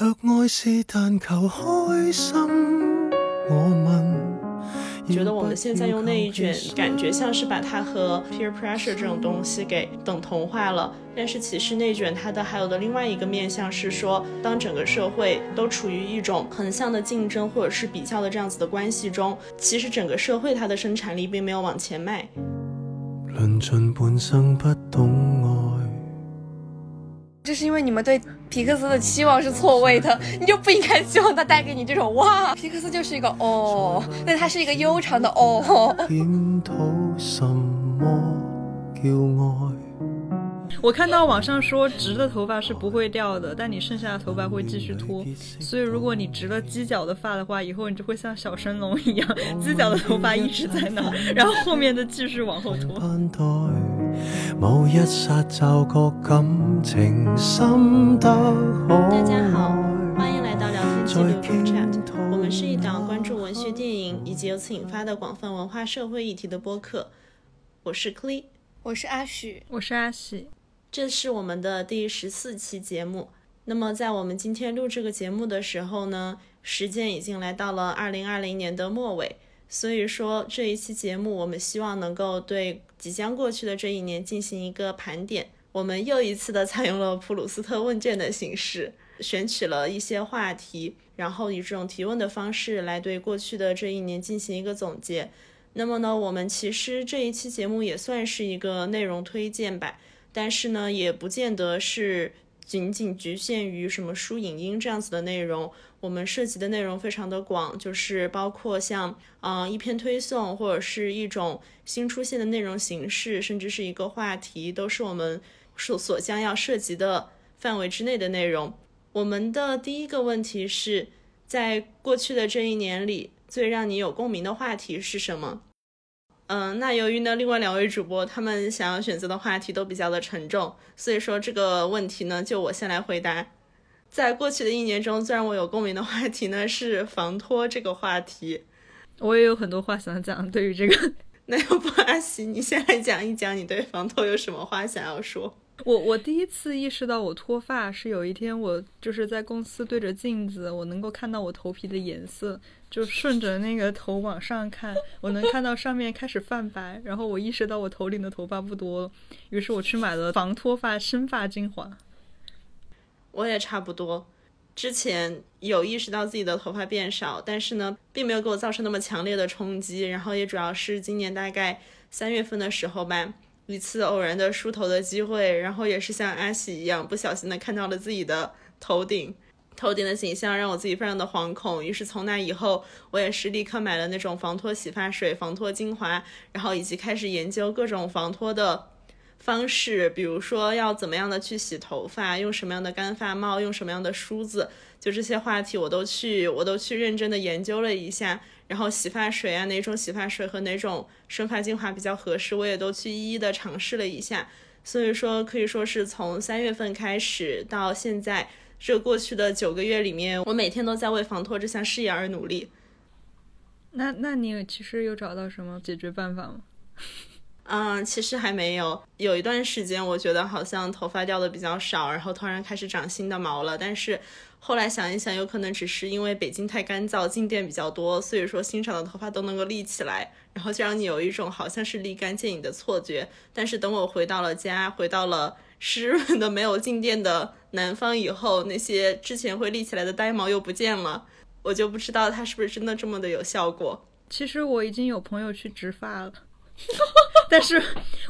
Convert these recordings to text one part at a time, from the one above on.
若爱是但求开心，我问。觉得我们现在用内卷，感觉像是把它和 peer pressure 这种东西给等同化了。但是其实内卷它的还有的另外一个面向是说，当整个社会都处于一种横向的竞争或者是比较的这样子的关系中，其实整个社会它的生产力并没有往前迈。论尽半生不懂爱。这是因为你们对皮克斯的期望是错位的，你就不应该希望他带给你这种哇，皮克斯就是一个哦，但它是一个悠长的哦。我看到网上说直的头发是不会掉的，但你剩下的头发会继续 脱。所以如果你直了犄角的发的话，以后你就会像小神龙一样，犄角的头发一直在那，然后后面的继续往后拖。大家好，欢迎来到聊天记录 Chat，我们是一档关注文学、电影以及由此引发的广泛文化社会议题的播客。我是 Clee，我是阿许，我是阿喜。这是我们的第十四期节目。那么，在我们今天录这个节目的时候呢，时间已经来到了二零二零年的末尾。所以说，这一期节目我们希望能够对即将过去的这一年进行一个盘点。我们又一次的采用了普鲁斯特问卷的形式，选取了一些话题，然后以这种提问的方式来对过去的这一年进行一个总结。那么呢，我们其实这一期节目也算是一个内容推荐吧。但是呢，也不见得是仅仅局限于什么书影音这样子的内容。我们涉及的内容非常的广，就是包括像嗯一篇推送，或者是一种新出现的内容形式，甚至是一个话题，都是我们所所将要涉及的范围之内的内容。我们的第一个问题是在过去的这一年里，最让你有共鸣的话题是什么？嗯，那由于呢，另外两位主播他们想要选择的话题都比较的沉重，所以说这个问题呢，就我先来回答。在过去的一年中，最让我有共鸣的话题呢是防脱这个话题。我也有很多话想讲，对于这个，那要不阿喜你先来讲一讲，你对防脱有什么话想要说？我我第一次意识到我脱发是有一天我就是在公司对着镜子，我能够看到我头皮的颜色，就顺着那个头往上看，我能看到上面开始泛白，然后我意识到我头顶的头发不多了，于是我去买了防脱发生发精华。我也差不多，之前有意识到自己的头发变少，但是呢，并没有给我造成那么强烈的冲击，然后也主要是今年大概三月份的时候吧。一次偶然的梳头的机会，然后也是像阿喜一样不小心的看到了自己的头顶，头顶的景象让我自己非常的惶恐。于是从那以后，我也是立刻买了那种防脱洗发水、防脱精华，然后以及开始研究各种防脱的方式，比如说要怎么样的去洗头发，用什么样的干发帽，用什么样的梳子，就这些话题我都去，我都去认真的研究了一下。然后洗发水啊，哪种洗发水和哪种生发精华比较合适，我也都去一一的尝试了一下。所以说，可以说是从三月份开始到现在这过去的九个月里面，我每天都在为防脱这项事业而努力。那那你其实有找到什么解决办法吗？嗯，其实还没有。有一段时间，我觉得好像头发掉的比较少，然后突然开始长新的毛了，但是。后来想一想，有可能只是因为北京太干燥，静电比较多，所以说新长的头发都能够立起来，然后就让你有一种好像是立竿见影的错觉。但是等我回到了家，回到了湿润的没有静电的南方以后，那些之前会立起来的呆毛又不见了，我就不知道它是不是真的这么的有效果。其实我已经有朋友去植发了。但是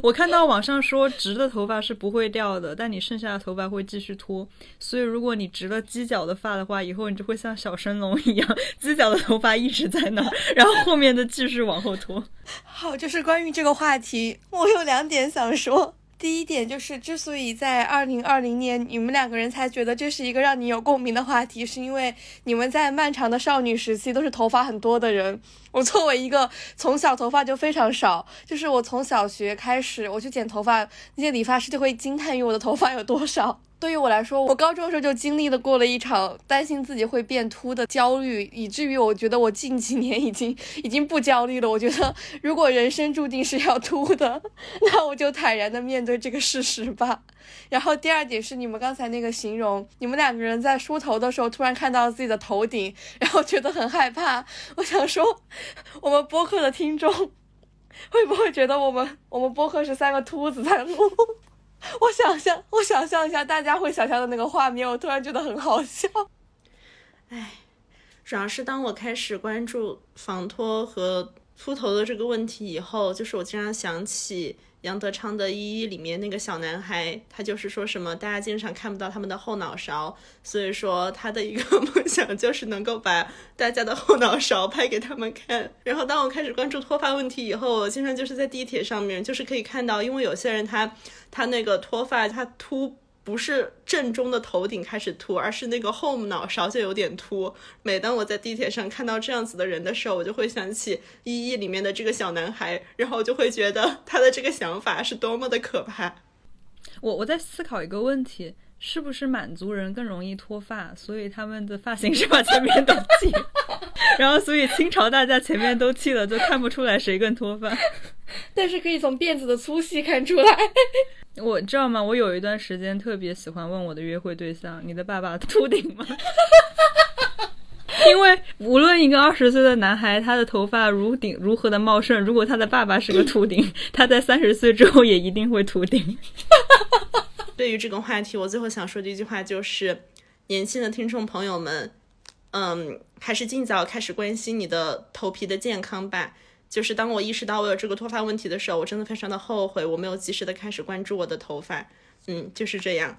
我看到网上说直的头发是不会掉的，但你剩下的头发会继续脱。所以如果你直了犄角的发的话，以后你就会像小神龙一样，犄角的头发一直在那，然后后面的继续往后拖。好，就是关于这个话题，我有两点想说。第一点就是，之所以在二零二零年你们两个人才觉得这是一个让你有共鸣的话题，是因为你们在漫长的少女时期都是头发很多的人。我作为一个从小头发就非常少，就是我从小学开始我去剪头发，那些理发师就会惊叹于我的头发有多少。对于我来说，我高中的时候就经历了过了一场担心自己会变秃的焦虑，以至于我觉得我近几年已经已经不焦虑了。我觉得如果人生注定是要秃的，那我就坦然的面对这个事实吧。然后第二点是你们刚才那个形容，你们两个人在梳头的时候突然看到自己的头顶，然后觉得很害怕。我想说，我们播客的听众 会不会觉得我们我们播客是三个秃子在录？我想象，我想象一下大家会想象的那个画面，我突然觉得很好笑。哎，主要是当我开始关注防脱和秃头的这个问题以后，就是我经常想起杨德昌的《一一》里面那个小男孩，他就是说什么大家经常看不到他们的后脑勺，所以说他的一个 梦想就是能够把大家的后脑勺拍给他们看。然后当我开始关注脱发问题以后，我经常就是在地铁上面，就是可以看到，因为有些人他他那个脱发，他秃。不是正中的头顶开始秃，而是那个后脑勺就有点秃。每当我在地铁上看到这样子的人的时候，我就会想起《一一》里面的这个小男孩，然后就会觉得他的这个想法是多么的可怕。我我在思考一个问题，是不是满族人更容易脱发，所以他们的发型是把前面都剃，然后所以清朝大家前面都剃了，就看不出来谁更脱发。但是可以从辫子的粗细看出来。我知道吗？我有一段时间特别喜欢问我的约会对象：“你的爸爸秃顶吗？”因为无论一个二十岁的男孩，他的头发如顶如何的茂盛，如果他的爸爸是个秃顶，他在三十岁之后也一定会秃顶。对于这个话题，我最后想说的一句话就是：年轻的听众朋友们，嗯，还是尽早开始关心你的头皮的健康吧。就是当我意识到我有这个脱发问题的时候，我真的非常的后悔，我没有及时的开始关注我的头发。嗯，就是这样。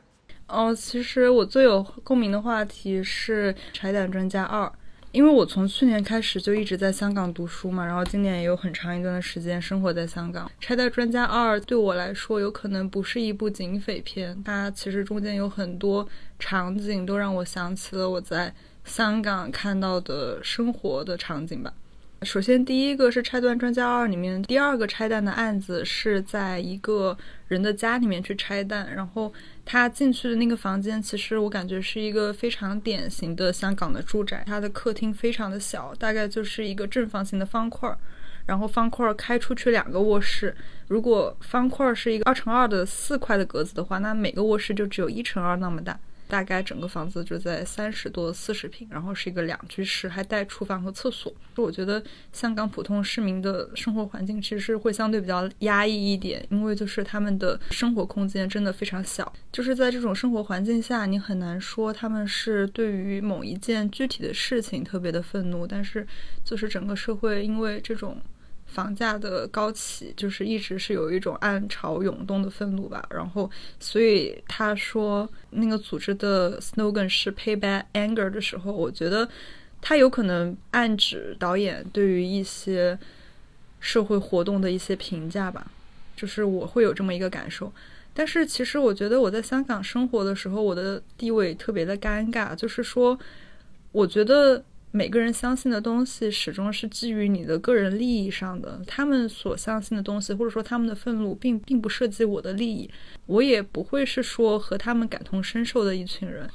哦，其实我最有共鸣的话题是《拆弹专家二》，因为我从去年开始就一直在香港读书嘛，然后今年也有很长一段的时间生活在香港。《拆弹专家二》对我来说有可能不是一部警匪片，它其实中间有很多场景都让我想起了我在香港看到的生活的场景吧。首先，第一个是《拆弹专家二》里面第二个拆弹的案子，是在一个人的家里面去拆弹。然后他进去的那个房间，其实我感觉是一个非常典型的香港的住宅。它的客厅非常的小，大概就是一个正方形的方块儿，然后方块儿开出去两个卧室。如果方块儿是一个二乘二的四块的格子的话，那每个卧室就只有一乘二那么大。大概整个房子就在三十多四十平，然后是一个两居室，还带厨房和厕所。我觉得香港普通市民的生活环境其实会相对比较压抑一点，因为就是他们的生活空间真的非常小。就是在这种生活环境下，你很难说他们是对于某一件具体的事情特别的愤怒，但是就是整个社会因为这种。房价的高起，就是一直是有一种暗潮涌动的愤怒吧。然后，所以他说那个组织的 slogan 是 “pay back anger” 的时候，我觉得他有可能暗指导演对于一些社会活动的一些评价吧。就是我会有这么一个感受。但是其实我觉得我在香港生活的时候，我的地位特别的尴尬。就是说，我觉得。每个人相信的东西始终是基于你的个人利益上的，他们所相信的东西，或者说他们的愤怒，并并不涉及我的利益，我也不会是说和他们感同身受的一群人。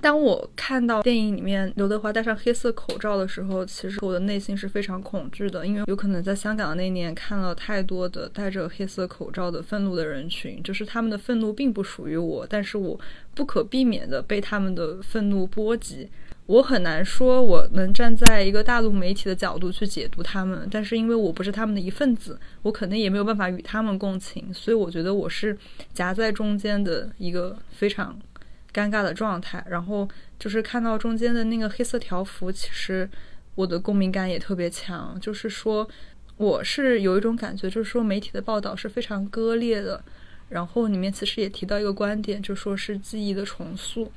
当我看到电影里面刘德华戴上黑色口罩的时候，其实我的内心是非常恐惧的，因为有可能在香港的那年看了太多的戴着黑色口罩的愤怒的人群，就是他们的愤怒并不属于我，但是我不可避免的被他们的愤怒波及。我很难说我能站在一个大陆媒体的角度去解读他们，但是因为我不是他们的一份子，我肯定也没有办法与他们共情，所以我觉得我是夹在中间的一个非常尴尬的状态。然后就是看到中间的那个黑色条幅，其实我的共鸣感也特别强。就是说，我是有一种感觉，就是说媒体的报道是非常割裂的。然后里面其实也提到一个观点，就说是记忆的重塑。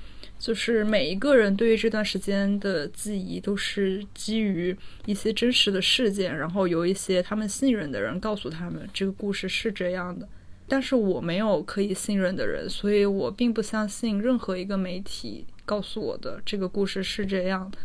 就是每一个人对于这段时间的记忆，都是基于一些真实的事件，然后有一些他们信任的人告诉他们这个故事是这样的。但是我没有可以信任的人，所以我并不相信任何一个媒体告诉我的这个故事是这样的。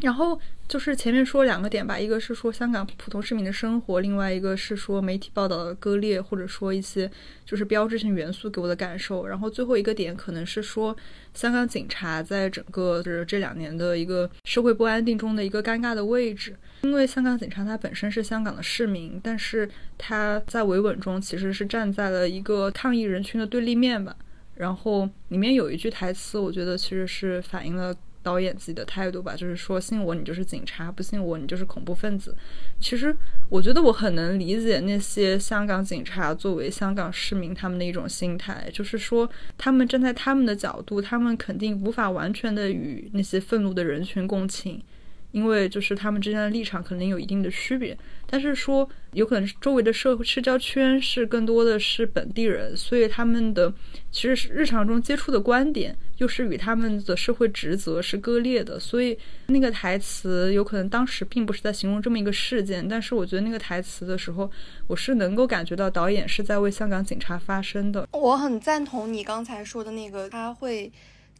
然后就是前面说两个点吧，一个是说香港普通市民的生活，另外一个是说媒体报道的割裂，或者说一些就是标志性元素给我的感受。然后最后一个点可能是说香港警察在整个就是这两年的一个社会不安定中的一个尴尬的位置，因为香港警察他本身是香港的市民，但是他在维稳中其实是站在了一个抗议人群的对立面吧。然后里面有一句台词，我觉得其实是反映了。导演自己的态度吧，就是说信我你就是警察，不信我你就是恐怖分子。其实我觉得我很能理解那些香港警察作为香港市民他们的一种心态，就是说他们站在他们的角度，他们肯定无法完全的与那些愤怒的人群共情。因为就是他们之间的立场肯定有一定的区别，但是说有可能周围的社会社交圈是更多的是本地人，所以他们的其实是日常中接触的观点又是与他们的社会职责是割裂的，所以那个台词有可能当时并不是在形容这么一个事件，但是我觉得那个台词的时候，我是能够感觉到导演是在为香港警察发声的。我很赞同你刚才说的那个，他会。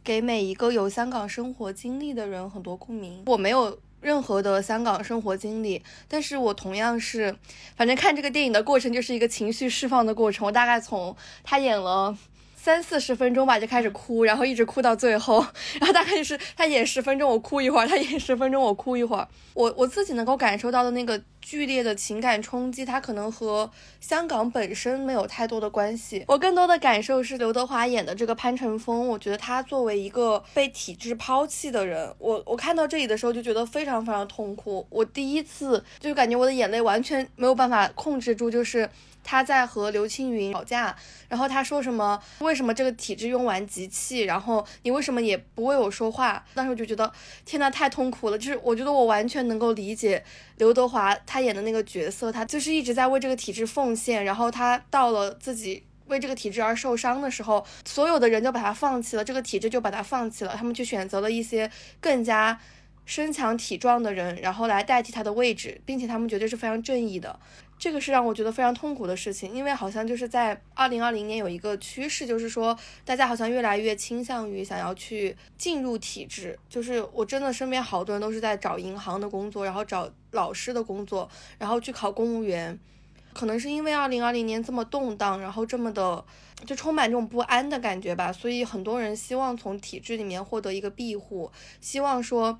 给每一个有香港生活经历的人很多共鸣。我没有任何的香港生活经历，但是我同样是，反正看这个电影的过程就是一个情绪释放的过程。我大概从他演了。三四十分钟吧，就开始哭，然后一直哭到最后，然后大概就是他演十分钟，我哭一会儿；他演十分钟，我哭一会儿。我我自己能够感受到的那个剧烈的情感冲击，它可能和香港本身没有太多的关系。我更多的感受是刘德华演的这个潘乘风，我觉得他作为一个被体制抛弃的人，我我看到这里的时候就觉得非常非常痛苦。我第一次就感觉我的眼泪完全没有办法控制住，就是。他在和刘青云吵架，然后他说什么？为什么这个体制用完即弃？然后你为什么也不为我说话？当时我就觉得，天呐，太痛苦了。就是我觉得我完全能够理解刘德华他演的那个角色，他就是一直在为这个体制奉献。然后他到了自己为这个体制而受伤的时候，所有的人就把他放弃了，这个体制就把他放弃了。他们去选择了一些更加身强体壮的人，然后来代替他的位置，并且他们绝对是非常正义的。这个是让我觉得非常痛苦的事情，因为好像就是在二零二零年有一个趋势，就是说大家好像越来越倾向于想要去进入体制。就是我真的身边好多人都是在找银行的工作，然后找老师的工作，然后去考公务员。可能是因为二零二零年这么动荡，然后这么的就充满这种不安的感觉吧，所以很多人希望从体制里面获得一个庇护，希望说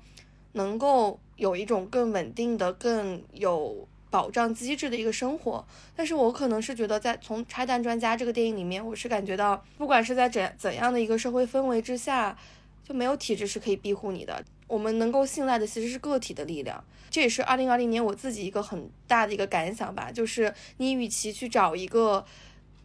能够有一种更稳定的、更有。保障机制的一个生活，但是我可能是觉得，在从《拆弹专家》这个电影里面，我是感觉到，不管是在怎怎样的一个社会氛围之下，就没有体制是可以庇护你的。我们能够信赖的其实是个体的力量，这也是二零二零年我自己一个很大的一个感想吧，就是你与其去找一个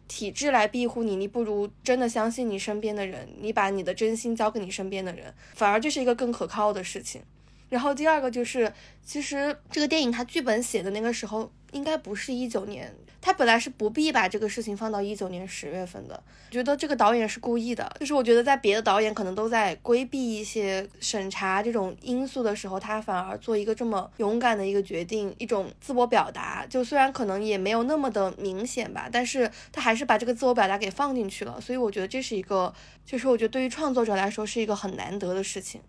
体制来庇护你，你不如真的相信你身边的人，你把你的真心交给你身边的人，反而这是一个更可靠的事情。然后第二个就是，其实这个电影它剧本写的那个时候应该不是一九年，他本来是不必把这个事情放到一九年十月份的。我觉得这个导演是故意的，就是我觉得在别的导演可能都在规避一些审查这种因素的时候，他反而做一个这么勇敢的一个决定，一种自我表达。就虽然可能也没有那么的明显吧，但是他还是把这个自我表达给放进去了。所以我觉得这是一个，就是我觉得对于创作者来说是一个很难得的事情。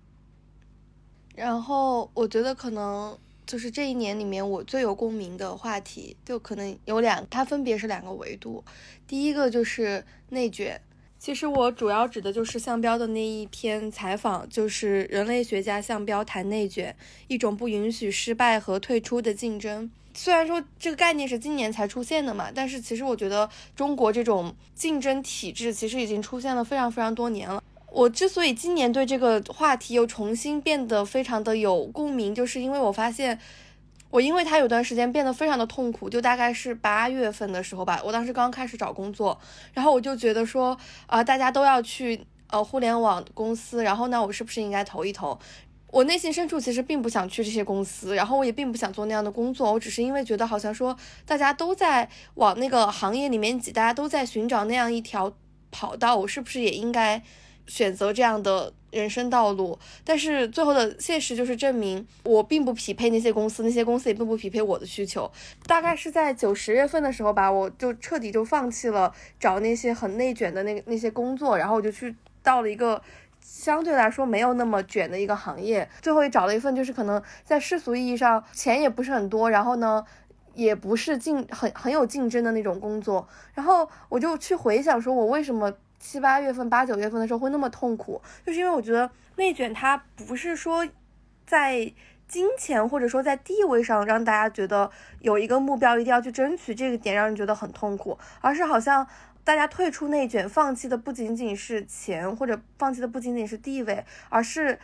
然后我觉得可能就是这一年里面我最有共鸣的话题，就可能有两，它分别是两个维度。第一个就是内卷，其实我主要指的就是项标的那一篇采访，就是人类学家项标谈内卷，一种不允许失败和退出的竞争。虽然说这个概念是今年才出现的嘛，但是其实我觉得中国这种竞争体制其实已经出现了非常非常多年了。我之所以今年对这个话题又重新变得非常的有共鸣，就是因为我发现，我因为他有段时间变得非常的痛苦，就大概是八月份的时候吧，我当时刚开始找工作，然后我就觉得说，啊，大家都要去呃互联网公司，然后呢，我是不是应该投一投？我内心深处其实并不想去这些公司，然后我也并不想做那样的工作，我只是因为觉得好像说大家都在往那个行业里面挤，大家都在寻找那样一条跑道，我是不是也应该？选择这样的人生道路，但是最后的现实就是证明我并不匹配那些公司，那些公司也并不匹配我的需求。大概是在九十月份的时候吧，我就彻底就放弃了找那些很内卷的那那些工作，然后我就去到了一个相对来说没有那么卷的一个行业，最后也找了一份就是可能在世俗意义上钱也不是很多，然后呢也不是竞很很有竞争的那种工作，然后我就去回想说，我为什么七八月份、八九月份的时候会那么痛苦，就是因为我觉得内卷它不是说在金钱或者说在地位上让大家觉得有一个目标一定要去争取这个点让人觉得很痛苦，而是好像。大家退出内卷，放弃的不仅仅是钱，或者放弃的不仅仅是地位，而是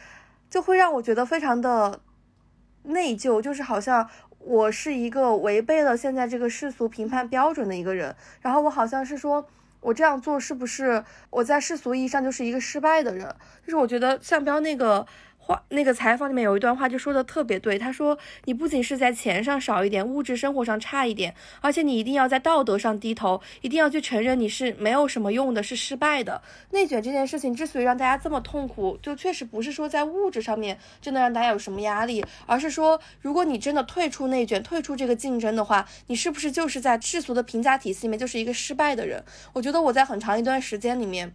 就会让我觉得非常的内疚，就是好像我是一个违背了现在这个世俗评判标准的一个人，然后我好像是说我这样做是不是我在世俗意义上就是一个失败的人？就是我觉得向标那个。话那个采访里面有一段话就说的特别对，他说你不仅是在钱上少一点，物质生活上差一点，而且你一定要在道德上低头，一定要去承认你是没有什么用的，是失败的。内卷这件事情之所以让大家这么痛苦，就确实不是说在物质上面真的让大家有什么压力，而是说如果你真的退出内卷，退出这个竞争的话，你是不是就是在世俗的评价体系里面就是一个失败的人？我觉得我在很长一段时间里面，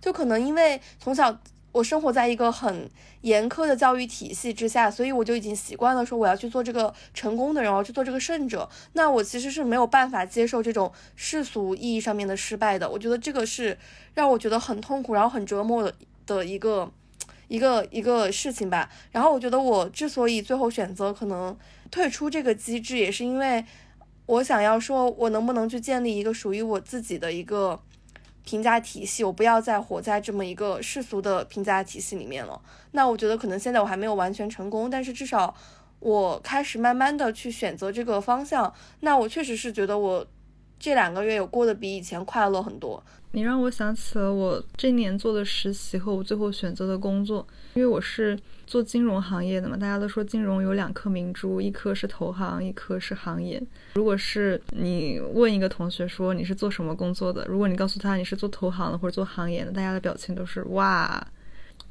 就可能因为从小。我生活在一个很严苛的教育体系之下，所以我就已经习惯了说我要去做这个成功的人，我要去做这个胜者。那我其实是没有办法接受这种世俗意义上面的失败的。我觉得这个是让我觉得很痛苦，然后很折磨的一个一个一个事情吧。然后我觉得我之所以最后选择可能退出这个机制，也是因为我想要说，我能不能去建立一个属于我自己的一个。评价体系，我不要再活在这么一个世俗的评价体系里面了。那我觉得可能现在我还没有完全成功，但是至少我开始慢慢的去选择这个方向。那我确实是觉得我这两个月有过得比以前快乐很多。你让我想起了我这年做的实习和我最后选择的工作，因为我是做金融行业的嘛，大家都说金融有两颗明珠，一颗是投行，一颗是行业。如果是你问一个同学说你是做什么工作的，如果你告诉他你是做投行的或者做行业的，大家的表情都是哇，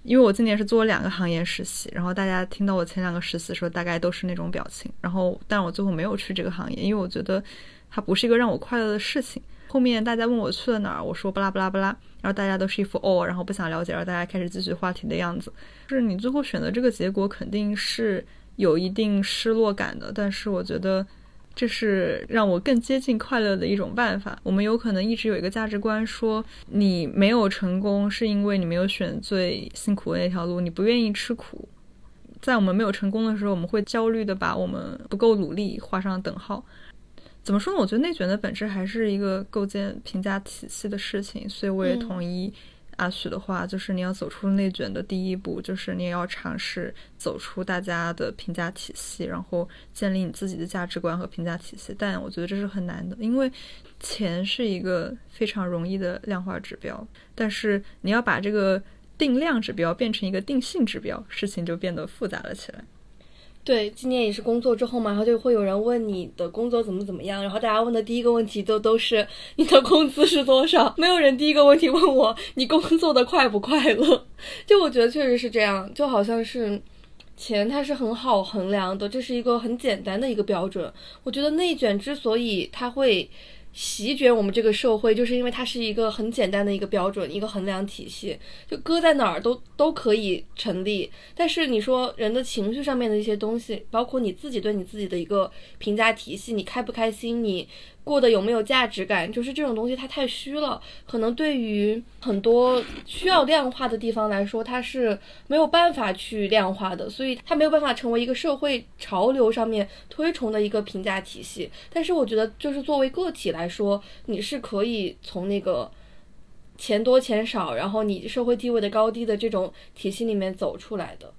因为我今年是做了两个行业实习，然后大家听到我前两个实习的时候，大概都是那种表情。然后，但我最后没有去这个行业，因为我觉得它不是一个让我快乐的事情。后面大家问我去了哪儿，我说巴拉巴拉巴拉，然后大家都是一副哦，然后不想了解，然后大家开始继续话题的样子。就是你最后选择这个结果，肯定是有一定失落感的。但是我觉得这是让我更接近快乐的一种办法。我们有可能一直有一个价值观，说你没有成功是因为你没有选最辛苦的那条路，你不愿意吃苦。在我们没有成功的时候，我们会焦虑的把我们不够努力画上等号。怎么说呢？我觉得内卷的本质还是一个构建评价体系的事情，所以我也同意阿许的话，就是你要走出内卷的第一步，就是你也要尝试走出大家的评价体系，然后建立你自己的价值观和评价体系。但我觉得这是很难的，因为钱是一个非常容易的量化指标，但是你要把这个定量指标变成一个定性指标，事情就变得复杂了起来。对，今年也是工作之后嘛，然后就会有人问你的工作怎么怎么样，然后大家问的第一个问题都都是你的工资是多少，没有人第一个问题问我你工作的快不快乐。就我觉得确实是这样，就好像是钱它是很好衡量的，这是一个很简单的一个标准。我觉得内卷之所以它会。席卷我们这个社会，就是因为它是一个很简单的一个标准，一个衡量体系，就搁在哪儿都都可以成立。但是你说人的情绪上面的一些东西，包括你自己对你自己的一个评价体系，你开不开心，你。过得有没有价值感？就是这种东西，它太虚了。可能对于很多需要量化的地方来说，它是没有办法去量化的，所以它没有办法成为一个社会潮流上面推崇的一个评价体系。但是我觉得，就是作为个体来说，你是可以从那个钱多钱少，然后你社会地位的高低的这种体系里面走出来的。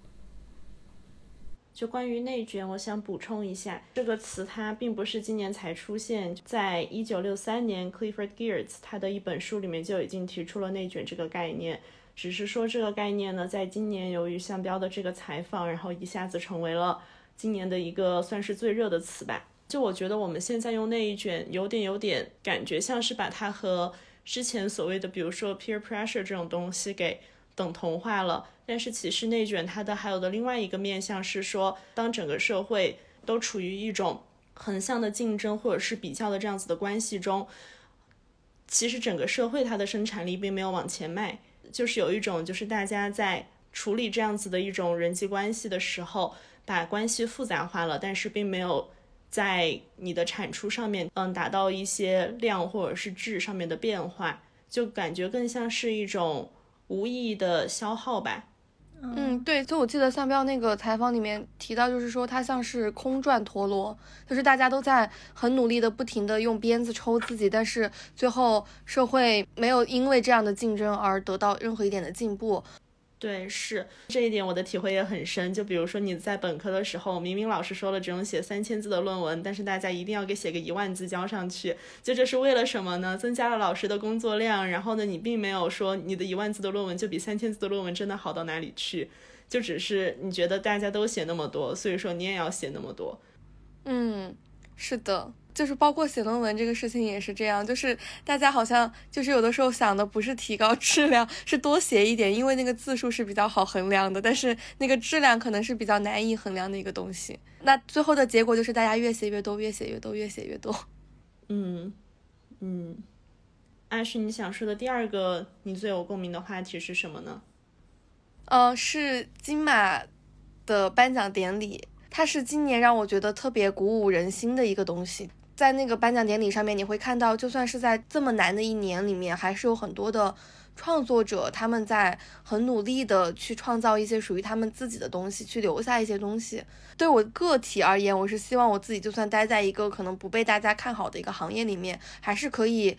就关于内卷，我想补充一下，这个词它并不是今年才出现，在一九六三年，Clifford Geertz 他的一本书里面就已经提出了内卷这个概念，只是说这个概念呢，在今年由于向标的这个采访，然后一下子成为了今年的一个算是最热的词吧。就我觉得我们现在用内卷，有点有点感觉像是把它和之前所谓的，比如说 peer pressure 这种东西给等同化了。但是其实内卷它的还有的另外一个面向是说，当整个社会都处于一种横向的竞争或者是比较的这样子的关系中，其实整个社会它的生产力并没有往前迈。就是有一种就是大家在处理这样子的一种人际关系的时候，把关系复杂化了，但是并没有在你的产出上面，嗯，达到一些量或者是质上面的变化，就感觉更像是一种无意义的消耗吧。嗯，对，就我记得三彪那个采访里面提到，就是说他像是空转陀螺，就是大家都在很努力的不停的用鞭子抽自己，但是最后社会没有因为这样的竞争而得到任何一点的进步。对，是这一点我的体会也很深。就比如说你在本科的时候，明明老师说了只用写三千字的论文，但是大家一定要给写个一万字交上去，就这是为了什么呢？增加了老师的工作量。然后呢，你并没有说你的一万字的论文就比三千字的论文真的好到哪里去，就只是你觉得大家都写那么多，所以说你也要写那么多。嗯，是的。就是包括写论文这个事情也是这样，就是大家好像就是有的时候想的不是提高质量，是多写一点，因为那个字数是比较好衡量的，但是那个质量可能是比较难以衡量的一个东西。那最后的结果就是大家越写越多，越写越多，越写越多。嗯 嗯，艾是你想说的第二个你最有共鸣的话题是什么呢？呃，是金马的颁奖典礼，它是今年让我觉得特别鼓舞人心的一个东西。在那个颁奖典礼上面，你会看到，就算是在这么难的一年里面，还是有很多的创作者，他们在很努力的去创造一些属于他们自己的东西，去留下一些东西。对我个体而言，我是希望我自己就算待在一个可能不被大家看好的一个行业里面，还是可以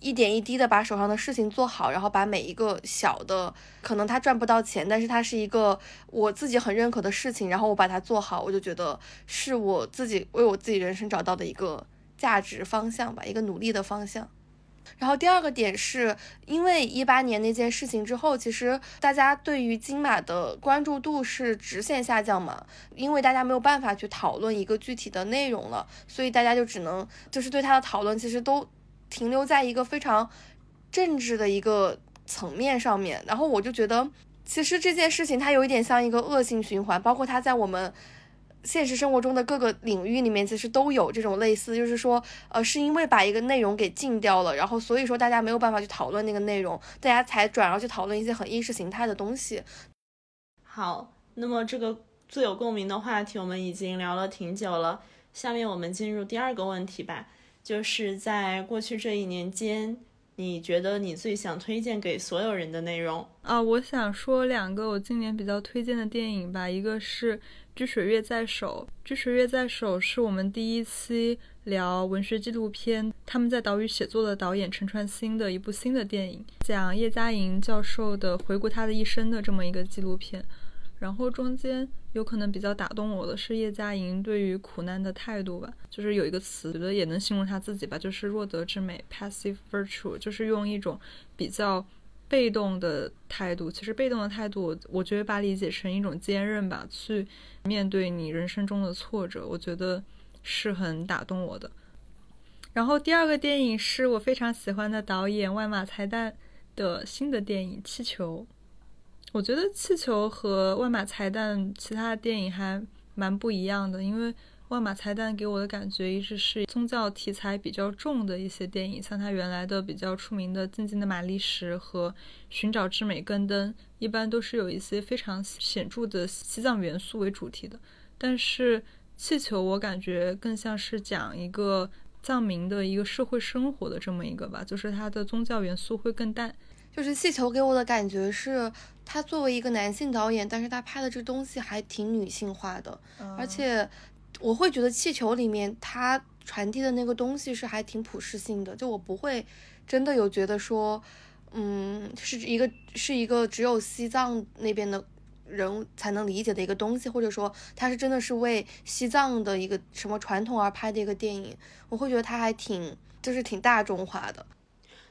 一点一滴的把手上的事情做好，然后把每一个小的，可能他赚不到钱，但是它是一个我自己很认可的事情，然后我把它做好，我就觉得是我自己为我自己人生找到的一个。价值方向吧，一个努力的方向。然后第二个点是因为一八年那件事情之后，其实大家对于金马的关注度是直线下降嘛，因为大家没有办法去讨论一个具体的内容了，所以大家就只能就是对它的讨论其实都停留在一个非常政治的一个层面上面。然后我就觉得，其实这件事情它有一点像一个恶性循环，包括它在我们。现实生活中的各个领域里面，其实都有这种类似，就是说，呃，是因为把一个内容给禁掉了，然后所以说大家没有办法去讨论那个内容，大家才转而去讨论一些很意识形态的东西。好，那么这个最有共鸣的话题我们已经聊了挺久了，下面我们进入第二个问题吧，就是在过去这一年间，你觉得你最想推荐给所有人的内容啊？我想说两个我今年比较推荐的电影吧，一个是。《掬水月在手》，《掬水月在手》是我们第一期聊文学纪录片，他们在岛屿写作的导演陈传兴的一部新的电影，讲叶嘉莹教授的回顾他的一生的这么一个纪录片。然后中间有可能比较打动我的是叶嘉莹对于苦难的态度吧，就是有一个词，觉得也能形容他自己吧，就是弱德之美 （passive virtue），就是用一种比较。被动的态度，其实被动的态度，我我觉得把理解成一种坚韧吧，去面对你人生中的挫折，我觉得是很打动我的。然后第二个电影是我非常喜欢的导演万马才旦的新的电影《气球》，我觉得《气球》和万马才旦其他的电影还蛮不一样的，因为。万马才旦给我的感觉一直是宗教题材比较重的一些电影，像他原来的比较出名的《静静的玛丽石》和《寻找之美根灯》，一般都是有一些非常显著的西藏元素为主题的。但是《气球》我感觉更像是讲一个藏民的一个社会生活的这么一个吧，就是它的宗教元素会更淡。就是《气球》给我的感觉是，他作为一个男性导演，但是他拍的这东西还挺女性化的，而且。我会觉得气球里面它传递的那个东西是还挺普适性的，就我不会真的有觉得说，嗯，是一个是一个只有西藏那边的人才能理解的一个东西，或者说它是真的是为西藏的一个什么传统而拍的一个电影，我会觉得它还挺就是挺大众化的。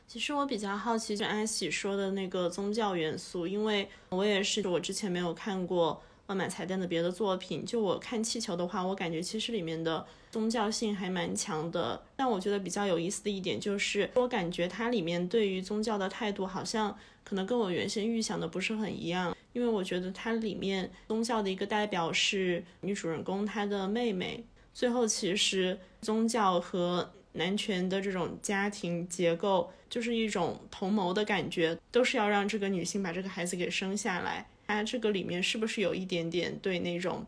其实我比较好奇，就安喜说的那个宗教元素，因为我也是我之前没有看过。买彩蛋的别的作品，就我看气球的话，我感觉其实里面的宗教性还蛮强的。但我觉得比较有意思的一点就是，我感觉它里面对于宗教的态度，好像可能跟我原先预想的不是很一样。因为我觉得它里面宗教的一个代表是女主人公她的妹妹，最后其实宗教和男权的这种家庭结构，就是一种同谋的感觉，都是要让这个女性把这个孩子给生下来。它这个里面是不是有一点点对那种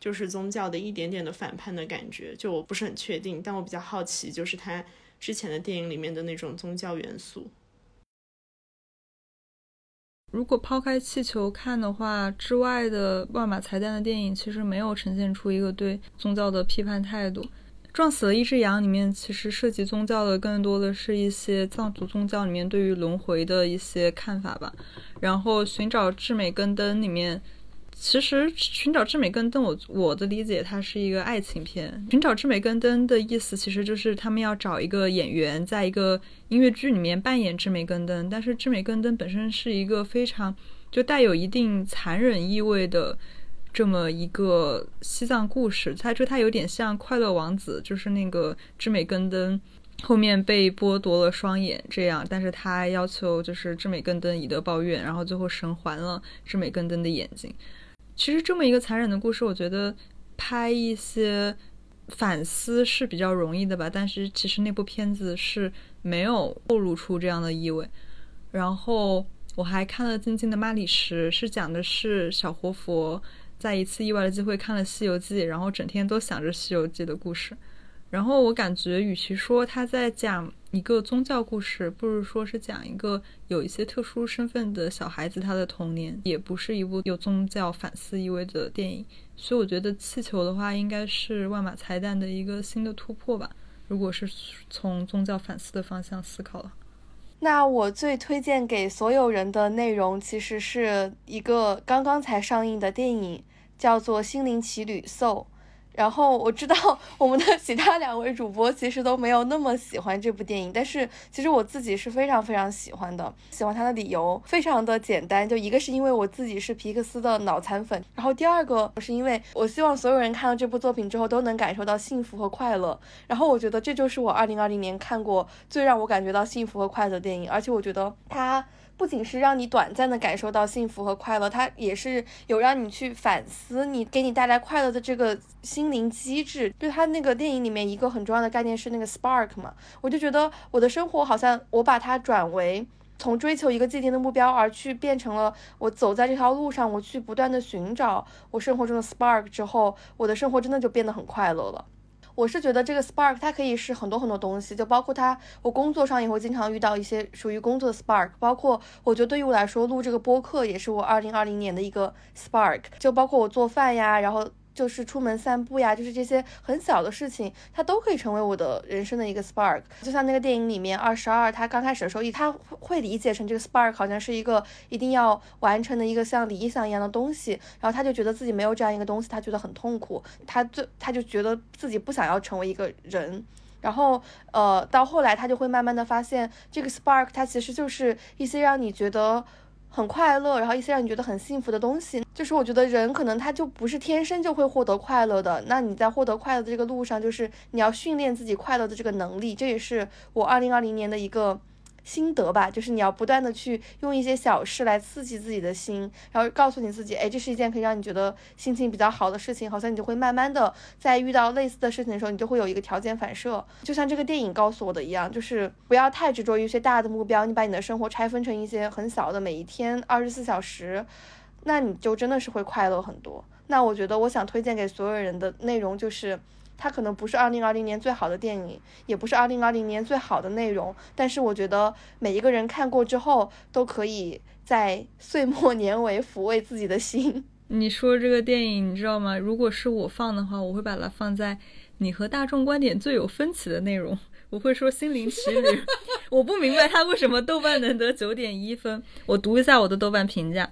就是宗教的一点点的反叛的感觉？就我不是很确定，但我比较好奇，就是他之前的电影里面的那种宗教元素。如果抛开气球看的话，之外的万马才旦的电影其实没有呈现出一个对宗教的批判态度。撞死了一只羊里面，其实涉及宗教的更多的是一些藏族宗教里面对于轮回的一些看法吧。然后寻找至美根灯里面。其实寻找至美根灯，我我的理解，它是一个爱情片。寻找至美根灯的意思，其实就是他们要找一个演员，在一个音乐剧里面扮演至美根灯。但是至美根灯本身是一个非常就带有一定残忍意味的这么一个西藏故事。他说它有点像快乐王子，就是那个智美根灯后面被剥夺了双眼这样，但是他要求就是智美根灯以德报怨，然后最后神还了智美根灯的眼睛。其实这么一个残忍的故事，我觉得拍一些反思是比较容易的吧。但是其实那部片子是没有透露出这样的意味。然后我还看了《静静的妈里什》，是讲的是小活佛在一次意外的机会看了《西游记》，然后整天都想着《西游记》的故事。然后我感觉，与其说他在讲一个宗教故事，不如说是讲一个有一些特殊身份的小孩子他的童年，也不是一部有宗教反思意味的电影。所以我觉得《气球》的话，应该是万马才旦的一个新的突破吧。如果是从宗教反思的方向思考了，那我最推荐给所有人的内容，其实是一个刚刚才上映的电影，叫做《心灵奇旅》So。然后我知道 我们的其他两位主播其实都没有那么喜欢这部电影，但是其实我自己是非常非常喜欢的。喜欢它的理由非常的简单，就一个是因为我自己是皮克斯的脑残粉，然后第二个是因为我希望所有人看到这部作品之后都能感受到幸福和快乐。然后我觉得这就是我二零二零年看过最让我感觉到幸福和快乐的电影，而且我觉得它。不仅是让你短暂的感受到幸福和快乐，它也是有让你去反思你给你带来快乐的这个心灵机制。就它那个电影里面一个很重要的概念是那个 spark 嘛，我就觉得我的生活好像我把它转为从追求一个既定的目标，而去变成了我走在这条路上，我去不断的寻找我生活中的 spark 之后，我的生活真的就变得很快乐了。我是觉得这个 spark 它可以是很多很多东西，就包括它，我工作上也会经常遇到一些属于工作的 spark，包括我觉得对于我来说录这个播客也是我二零二零年的一个 spark，就包括我做饭呀，然后。就是出门散步呀，就是这些很小的事情，它都可以成为我的人生的一个 spark。就像那个电影里面二十二，他刚开始的时候，他会理解成这个 spark 好像是一个一定要完成的一个像理想一样的东西，然后他就觉得自己没有这样一个东西，他觉得很痛苦，他最他就觉得自己不想要成为一个人。然后呃，到后来他就会慢慢的发现，这个 spark 它其实就是一些让你觉得。很快乐，然后一些让你觉得很幸福的东西，就是我觉得人可能他就不是天生就会获得快乐的。那你在获得快乐的这个路上，就是你要训练自己快乐的这个能力。这也是我二零二零年的一个。心得吧，就是你要不断的去用一些小事来刺激自己的心，然后告诉你自己，哎，这是一件可以让你觉得心情比较好的事情，好像你就会慢慢的在遇到类似的事情的时候，你就会有一个条件反射，就像这个电影告诉我的一样，就是不要太执着于一些大的目标，你把你的生活拆分成一些很小的每一天二十四小时，那你就真的是会快乐很多。那我觉得我想推荐给所有人的内容就是。它可能不是二零二零年最好的电影，也不是二零二零年最好的内容，但是我觉得每一个人看过之后，都可以在岁末年尾抚慰自己的心。你说这个电影，你知道吗？如果是我放的话，我会把它放在你和大众观点最有分歧的内容。我会说《心灵奇旅》，我不明白它为什么豆瓣能得九点一分。我读一下我的豆瓣评价。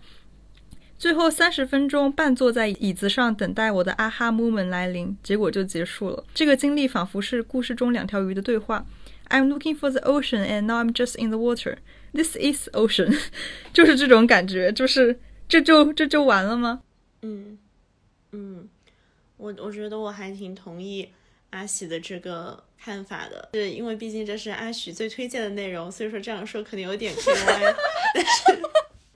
最后三十分钟半坐在椅子上等待我的啊哈 moment 来临，结果就结束了。这个经历仿佛是故事中两条鱼的对话。I'm looking for the ocean and now I'm just in the water. This is ocean，就是这种感觉，就是这就这就完了吗？嗯嗯，我我觉得我还挺同意阿喜的这个看法的，是因为毕竟这是阿许最推荐的内容，所以说这样说可能有点偏歪，但是。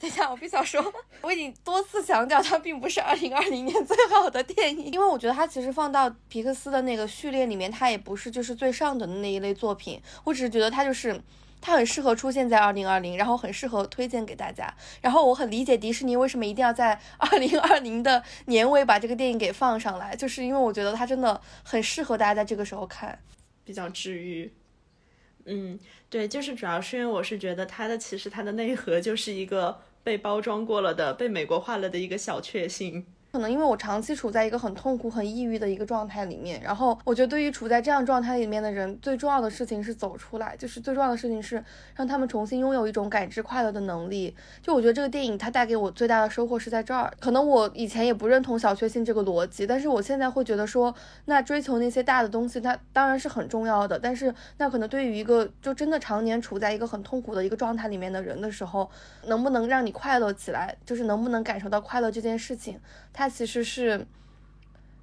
等一下，我必须要说，我已经多次强调，它并不是二零二零年最好的电影，因为我觉得它其实放到皮克斯的那个序列里面，它也不是就是最上等的那一类作品。我只是觉得它就是它很适合出现在二零二零，然后很适合推荐给大家。然后我很理解迪士尼为什么一定要在 二零二零的年尾把这个电影给放上来，就是因为我觉得它真的很适合大家在这个时候看，比较治愈。嗯，对，就是主要是因为我是觉得它的其实它的内核就是一个被包装过了的、被美国化了的一个小确幸。可能因为我长期处在一个很痛苦、很抑郁的一个状态里面，然后我觉得对于处在这样状态里面的人，最重要的事情是走出来，就是最重要的事情是让他们重新拥有一种感知快乐的能力。就我觉得这个电影它带给我最大的收获是在这儿。可能我以前也不认同小确幸这个逻辑，但是我现在会觉得说，那追求那些大的东西，它当然是很重要的，但是那可能对于一个就真的常年处在一个很痛苦的一个状态里面的人的时候，能不能让你快乐起来，就是能不能感受到快乐这件事情，它。其实是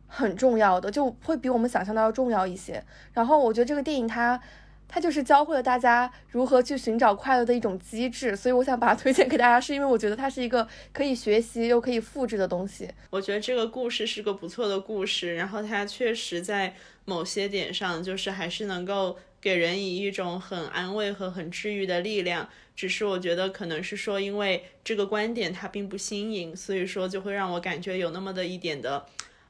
很重要的，就会比我们想象的要重要一些。然后我觉得这个电影它，它就是教会了大家如何去寻找快乐的一种机制，所以我想把它推荐给大家，是因为我觉得它是一个可以学习又可以复制的东西。我觉得这个故事是个不错的故事，然后它确实在某些点上，就是还是能够给人以一种很安慰和很治愈的力量。只是我觉得可能是说，因为这个观点它并不新颖，所以说就会让我感觉有那么的一点的，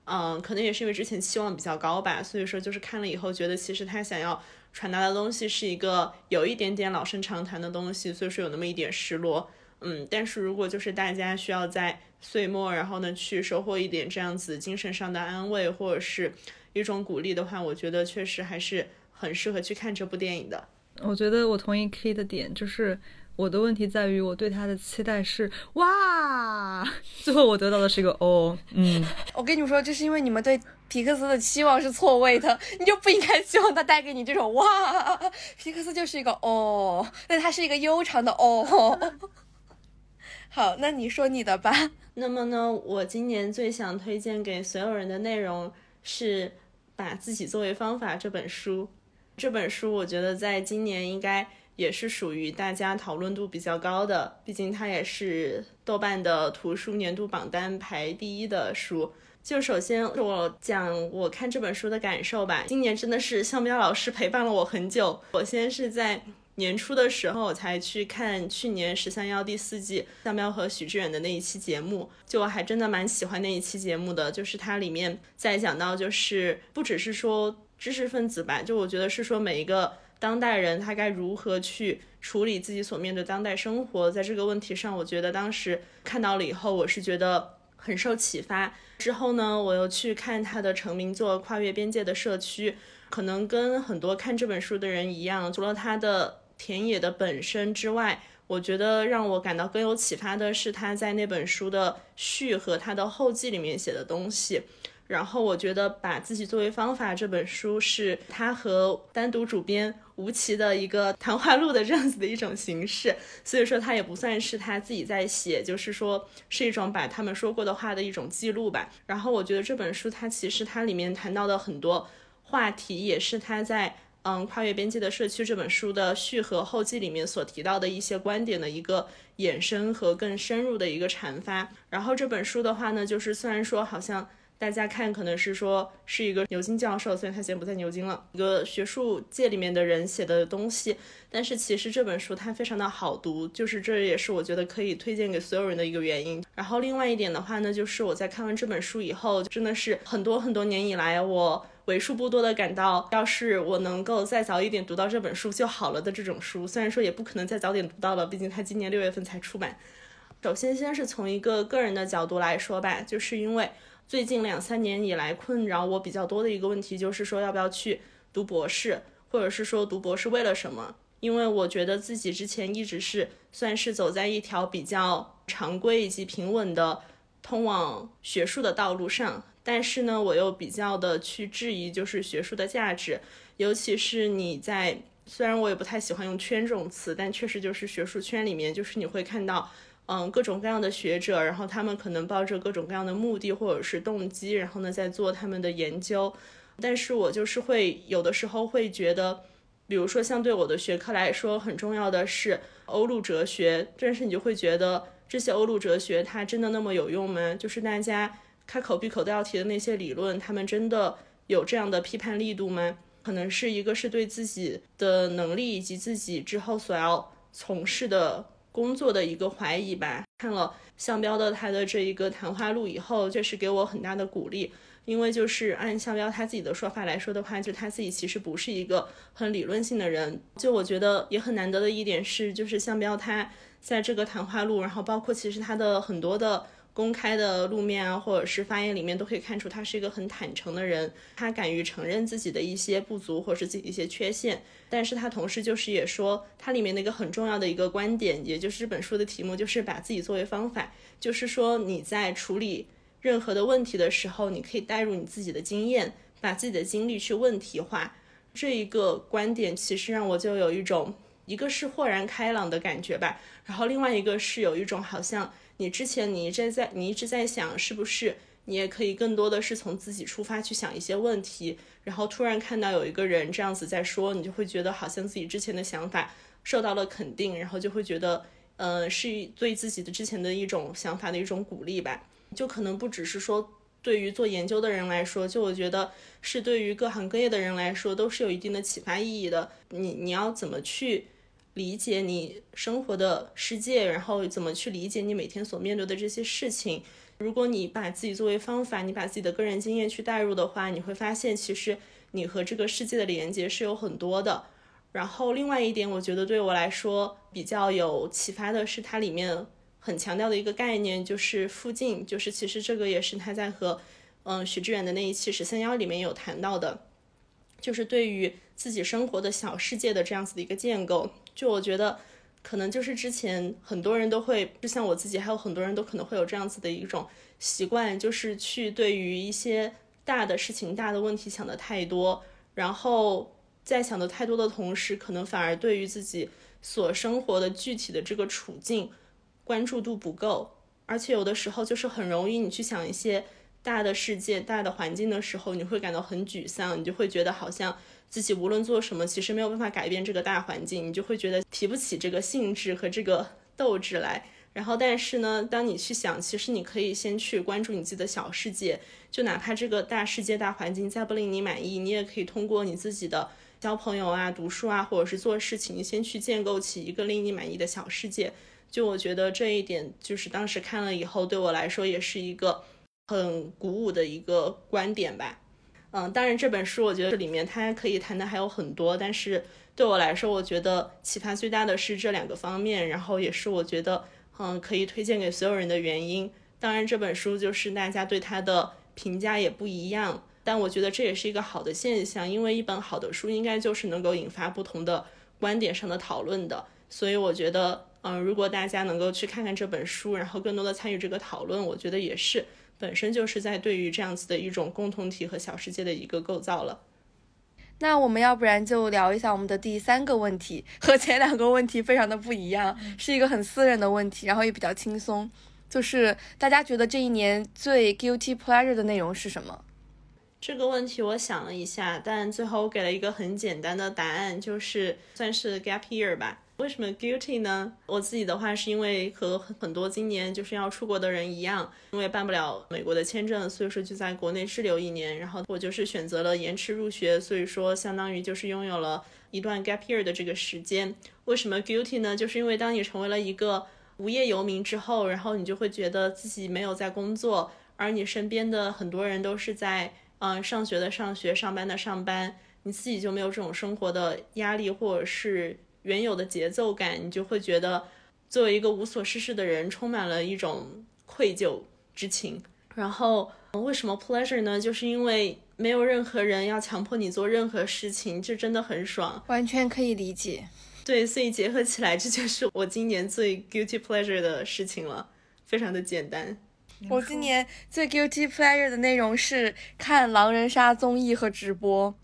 嗯，可能也是因为之前期望比较高吧，所以说就是看了以后觉得其实他想要传达的东西是一个有一点点老生常谈的东西，所以说有那么一点失落，嗯，但是如果就是大家需要在岁末，然后呢去收获一点这样子精神上的安慰或者是一种鼓励的话，我觉得确实还是很适合去看这部电影的。我觉得我同意 K 的点，就是我的问题在于我对他的期待是哇，最后我得到的是一个哦，嗯。我跟你们说，就是因为你们对皮克斯的期望是错位的，你就不应该希望他带给你这种哇。皮克斯就是一个哦，但它是一个悠长的哦。好，那你说你的吧。那么呢，我今年最想推荐给所有人的内容是《把自己作为方法》这本书。这本书我觉得在今年应该也是属于大家讨论度比较高的，毕竟它也是豆瓣的图书年度榜单排第一的书。就首先我讲我看这本书的感受吧，今年真的是向彪老师陪伴了我很久。我先是在年初的时候才去看去年十三幺第四季向彪和许志远的那一期节目，就我还真的蛮喜欢那一期节目的，就是它里面在讲到就是不只是说。知识分子吧，就我觉得是说每一个当代人他该如何去处理自己所面对当代生活，在这个问题上，我觉得当时看到了以后，我是觉得很受启发。之后呢，我又去看他的成名作《跨越边界的社区》，可能跟很多看这本书的人一样，除了他的田野的本身之外，我觉得让我感到更有启发的是他在那本书的序和他的后记里面写的东西。然后我觉得把自己作为方法这本书是他和单独主编吴奇的一个谈话录的这样子的一种形式，所以说他也不算是他自己在写，就是说是一种把他们说过的话的一种记录吧。然后我觉得这本书它其实它里面谈到的很多话题，也是他在嗯跨越边界的社区这本书的序和后记里面所提到的一些观点的一个衍生和更深入的一个阐发。然后这本书的话呢，就是虽然说好像。大家看，可能是说是一个牛津教授，虽然他现在不在牛津了，一个学术界里面的人写的东西，但是其实这本书它非常的好读，就是这也是我觉得可以推荐给所有人的一个原因。然后另外一点的话呢，就是我在看完这本书以后，真的是很多很多年以来，我为数不多的感到，要是我能够再早一点读到这本书就好了的这种书。虽然说也不可能再早点读到了，毕竟它今年六月份才出版。首先，先是从一个个人的角度来说吧，就是因为。最近两三年以来，困扰我比较多的一个问题就是说，要不要去读博士，或者是说读博士为了什么？因为我觉得自己之前一直是算是走在一条比较常规以及平稳的通往学术的道路上，但是呢，我又比较的去质疑就是学术的价值，尤其是你在虽然我也不太喜欢用圈这种词，但确实就是学术圈里面，就是你会看到。嗯，各种各样的学者，然后他们可能抱着各种各样的目的或者是动机，然后呢在做他们的研究。但是我就是会有的时候会觉得，比如说像对我的学科来说很重要的是欧陆哲学，但是你就会觉得这些欧陆哲学它真的那么有用吗？就是大家开口闭口都要提的那些理论，他们真的有这样的批判力度吗？可能是一个是对自己的能力以及自己之后所要从事的工作的一个怀疑吧。看了向标的他的这一个谈话录以后，确实给我很大的鼓励。因为就是按向标他自己的说法来说的话，就他自己其实不是一个很理论性的人。就我觉得也很难得的一点是，就是向标他在这个谈话录，然后包括其实他的很多的公开的路面啊，或者是发言里面，都可以看出他是一个很坦诚的人。他敢于承认自己的一些不足或者是自己一些缺陷，但是他同时就是也说，他里面的一个很重要的一个观点，也就是这本书的题目，就是把自己作为方法，就是说你在处理。任何的问题的时候，你可以带入你自己的经验，把自己的经历去问题化。这一个观点其实让我就有一种，一个是豁然开朗的感觉吧。然后另外一个是有一种好像你之前你一直在你一直在想，是不是你也可以更多的是从自己出发去想一些问题。然后突然看到有一个人这样子在说，你就会觉得好像自己之前的想法受到了肯定，然后就会觉得，呃，是对自己的之前的一种想法的一种鼓励吧。就可能不只是说对于做研究的人来说，就我觉得是对于各行各业的人来说都是有一定的启发意义的。你你要怎么去理解你生活的世界，然后怎么去理解你每天所面对的这些事情？如果你把自己作为方法，你把自己的个人经验去带入的话，你会发现其实你和这个世界的连接是有很多的。然后另外一点，我觉得对我来说比较有启发的是它里面。很强调的一个概念就是附近，就是其实这个也是他在和嗯许志远的那一期十三幺里面有谈到的，就是对于自己生活的小世界的这样子的一个建构。就我觉得可能就是之前很多人都会，就像我自己，还有很多人都可能会有这样子的一种习惯，就是去对于一些大的事情、大的问题想的太多，然后在想的太多的同时，可能反而对于自己所生活的具体的这个处境。关注度不够，而且有的时候就是很容易，你去想一些大的世界、大的环境的时候，你会感到很沮丧，你就会觉得好像自己无论做什么，其实没有办法改变这个大环境，你就会觉得提不起这个兴致和这个斗志来。然后，但是呢，当你去想，其实你可以先去关注你自己的小世界，就哪怕这个大世界、大环境再不令你满意，你也可以通过你自己的交朋友啊、读书啊，或者是做事情，先去建构起一个令你满意的小世界。就我觉得这一点，就是当时看了以后，对我来说也是一个很鼓舞的一个观点吧。嗯，当然这本书我觉得这里面它可以谈的还有很多，但是对我来说，我觉得启发最大的是这两个方面，然后也是我觉得嗯可以推荐给所有人的原因。当然这本书就是大家对它的评价也不一样，但我觉得这也是一个好的现象，因为一本好的书应该就是能够引发不同的观点上的讨论的，所以我觉得。嗯，如果大家能够去看看这本书，然后更多的参与这个讨论，我觉得也是本身就是在对于这样子的一种共同体和小世界的一个构造了。那我们要不然就聊一下我们的第三个问题，和前两个问题非常的不一样，是一个很私人的问题，然后也比较轻松，就是大家觉得这一年最 guilty pleasure 的内容是什么？这个问题我想了一下，但最后我给了一个很简单的答案，就是算是 gap year 吧。为什么 guilty 呢？我自己的话是因为和很多今年就是要出国的人一样，因为办不了美国的签证，所以说就在国内滞留一年。然后我就是选择了延迟入学，所以说相当于就是拥有了一段 gap year 的这个时间。为什么 guilty 呢？就是因为当你成为了一个无业游民之后，然后你就会觉得自己没有在工作，而你身边的很多人都是在嗯上学的上学，上班的上班，你自己就没有这种生活的压力或者是。原有的节奏感，你就会觉得作为一个无所事事的人，充满了一种愧疚之情。然后为什么 pleasure 呢？就是因为没有任何人要强迫你做任何事情，这真的很爽，完全可以理解。对，所以结合起来，这就是我今年最 guilty pleasure 的事情了，非常的简单。我今年最 guilty pleasure 的内容是看狼人杀综艺和直播。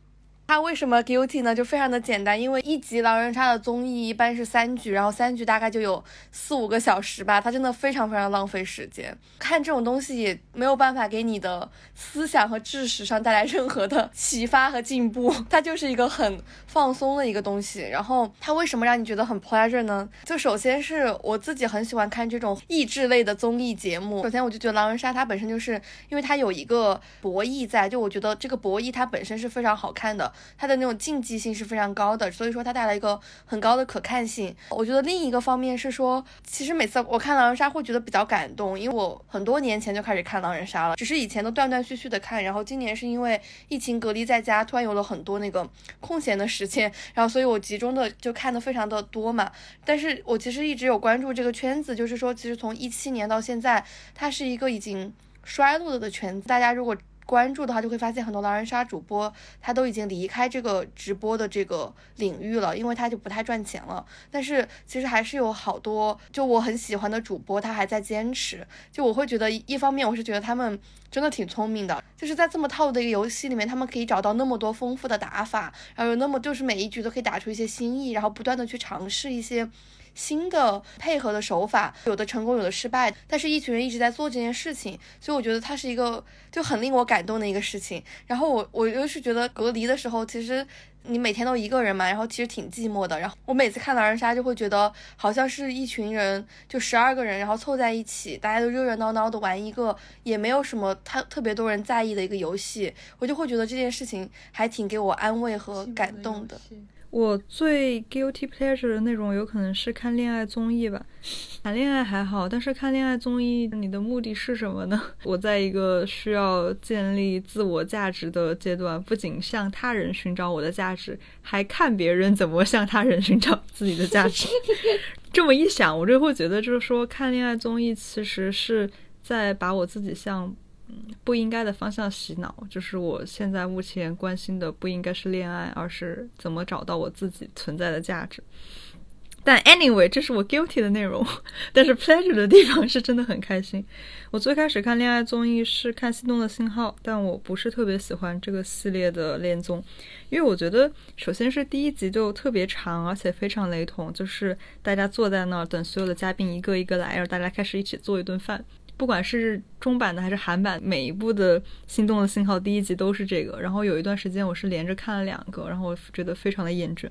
它为什么 guilty 呢？就非常的简单，因为一集狼人杀的综艺一般是三局，然后三局大概就有四五个小时吧，它真的非常非常浪费时间。看这种东西也没有办法给你的思想和知识上带来任何的启发和进步，它就是一个很放松的一个东西。然后它为什么让你觉得很 pleasure 呢？就首先是我自己很喜欢看这种益智类的综艺节目。首先我就觉得狼人杀它本身就是因为它有一个博弈在，就我觉得这个博弈它本身是非常好看的。它的那种竞技性是非常高的，所以说它带来一个很高的可看性。我觉得另一个方面是说，其实每次我看狼人杀会觉得比较感动，因为我很多年前就开始看狼人杀了，只是以前都断断续续的看，然后今年是因为疫情隔离在家，突然有了很多那个空闲的时间，然后所以我集中的就看的非常的多嘛。但是我其实一直有关注这个圈子，就是说其实从一七年到现在，它是一个已经衰落了的圈子，大家如果。关注的话，就会发现很多狼人杀主播他都已经离开这个直播的这个领域了，因为他就不太赚钱了。但是其实还是有好多就我很喜欢的主播，他还在坚持。就我会觉得，一方面我是觉得他们真的挺聪明的，就是在这么套路的一个游戏里面，他们可以找到那么多丰富的打法，然后有那么就是每一局都可以打出一些新意，然后不断的去尝试一些。新的配合的手法，有的成功，有的失败，但是一群人一直在做这件事情，所以我觉得它是一个就很令我感动的一个事情。然后我我又是觉得隔离的时候，其实你每天都一个人嘛，然后其实挺寂寞的。然后我每次看狼人杀就会觉得好像是一群人，就十二个人，然后凑在一起，大家都热热闹闹的玩一个也没有什么特特别多人在意的一个游戏，我就会觉得这件事情还挺给我安慰和感动的。我最 guilty pleasure 的内容，有可能是看恋爱综艺吧。谈恋爱还好，但是看恋爱综艺，你的目的是什么呢？我在一个需要建立自我价值的阶段，不仅向他人寻找我的价值，还看别人怎么向他人寻找自己的价值。这么一想，我就会觉得，就是说看恋爱综艺其实是在把我自己向。不应该的方向洗脑，就是我现在目前关心的不应该是恋爱，而是怎么找到我自己存在的价值。但 anyway，这是我 guilty 的内容，但是 pleasure 的地方是真的很开心。我最开始看恋爱综艺是看《心动的信号》，但我不是特别喜欢这个系列的恋综，因为我觉得首先是第一集就特别长，而且非常雷同，就是大家坐在那儿等所有的嘉宾一个一个来，然后大家开始一起做一顿饭。不管是中版的还是韩版，每一部的《心动的信号》第一集都是这个。然后有一段时间我是连着看了两个，然后我觉得非常的厌倦。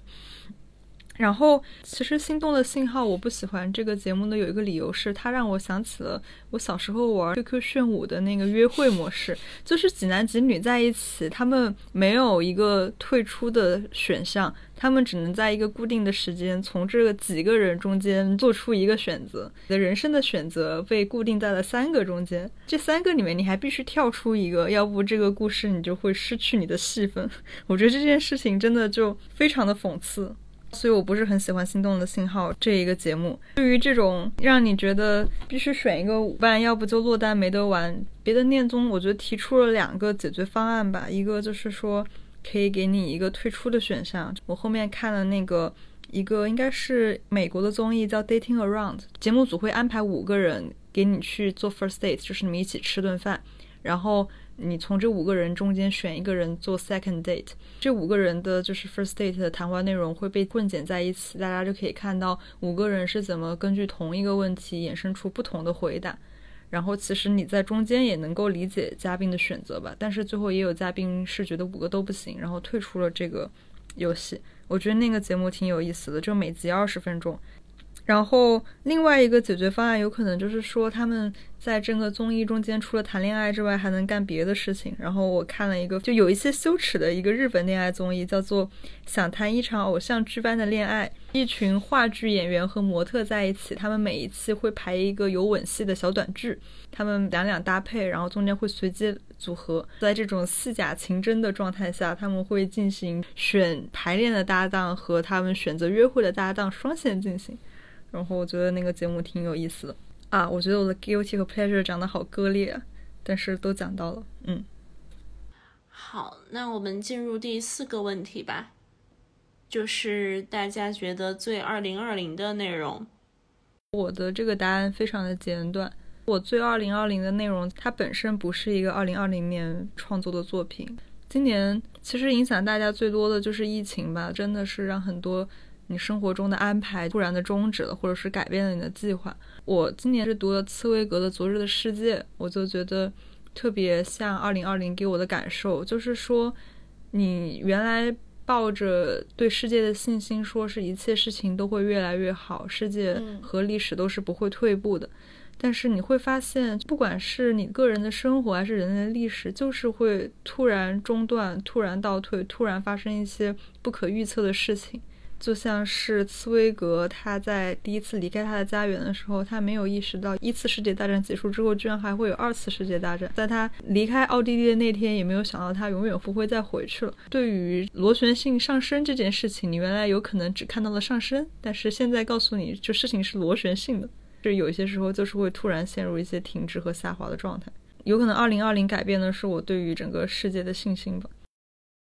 然后，其实《心动的信号》我不喜欢这个节目的有一个理由是，它让我想起了我小时候玩 QQ 炫舞的那个约会模式，就是几男几女在一起，他们没有一个退出的选项，他们只能在一个固定的时间从这个几个人中间做出一个选择。你的人生的选择被固定在了三个中间，这三个里面你还必须跳出一个，要不这个故事你就会失去你的戏份。我觉得这件事情真的就非常的讽刺。所以我不是很喜欢《心动的信号》这一个节目。对于这种让你觉得必须选一个舞伴，要不就落单没得玩，别的恋综我觉得提出了两个解决方案吧。一个就是说可以给你一个退出的选项。我后面看了那个一个应该是美国的综艺叫《Dating Around》，节目组会安排五个人给你去做 first date，就是你们一起吃顿饭，然后。你从这五个人中间选一个人做 second date，这五个人的就是 first date 的谈话内容会被混剪在一起，大家就可以看到五个人是怎么根据同一个问题衍生出不同的回答。然后其实你在中间也能够理解嘉宾的选择吧，但是最后也有嘉宾是觉得五个都不行，然后退出了这个游戏。我觉得那个节目挺有意思的，就每集二十分钟。然后另外一个解决方案有可能就是说他们。在整个综艺中间，除了谈恋爱之外，还能干别的事情。然后我看了一个就有一些羞耻的一个日本恋爱综艺，叫做《想谈一场偶像剧般的恋爱》。一群话剧演员和模特在一起，他们每一期会排一个有吻戏的小短剧，他们两两搭配，然后中间会随机组合。在这种戏假情真的状态下，他们会进行选排练的搭档和他们选择约会的搭档双线进行。然后我觉得那个节目挺有意思的。啊，我觉得我的 guilty 和 pleasure 讲的好割裂，但是都讲到了。嗯，好，那我们进入第四个问题吧，就是大家觉得最二零二零的内容。我的这个答案非常的简短，我最二零二零的内容，它本身不是一个二零二零年创作的作品，今年其实影响大家最多的就是疫情吧，真的是让很多你生活中的安排突然的终止了，或者是改变了你的计划。我今年是读了茨威格的《昨日的世界》，我就觉得特别像二零二零给我的感受，就是说你原来抱着对世界的信心，说是一切事情都会越来越好，世界和历史都是不会退步的。但是你会发现，不管是你个人的生活，还是人类的历史，就是会突然中断、突然倒退、突然发生一些不可预测的事情。就像是茨威格他在第一次离开他的家园的时候，他没有意识到一次世界大战结束之后，居然还会有二次世界大战。在他离开奥地利的那天，也没有想到他永远不会再回去了。对于螺旋性上升这件事情，你原来有可能只看到了上升，但是现在告诉你，就事情是螺旋性的。就有些时候就是会突然陷入一些停滞和下滑的状态，有可能二零二零改变的是我对于整个世界的信心吧。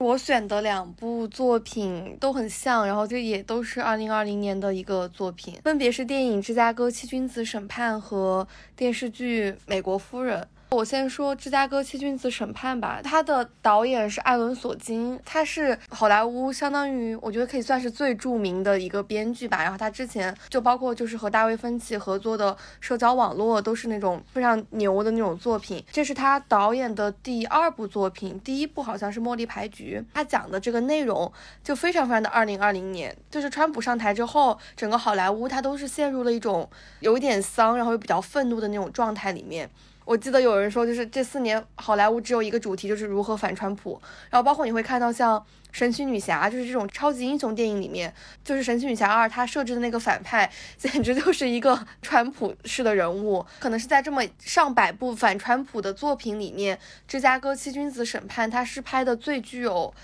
我选的两部作品都很像，然后就也都是二零二零年的一个作品，分别是电影《芝加哥七君子审判》和电视剧《美国夫人》。我先说芝加哥七君子审判吧，他的导演是艾伦索金，他是好莱坞相当于我觉得可以算是最著名的一个编剧吧。然后他之前就包括就是和大卫芬奇合作的社交网络都是那种非常牛的那种作品。这是他导演的第二部作品，第一部好像是《茉莉牌局》，他讲的这个内容就非常非常的二零二零年，就是川普上台之后，整个好莱坞他都是陷入了一种有一点丧，然后又比较愤怒的那种状态里面。我记得有人说，就是这四年好莱坞只有一个主题，就是如何反川普。然后包括你会看到像神奇女侠，就是这种超级英雄电影里面，就是神奇女侠二，它设置的那个反派，简直就是一个 川普式的人物。可能是在这么上百部反川普的作品里面，《芝加哥七君子审判》它是拍的最具有。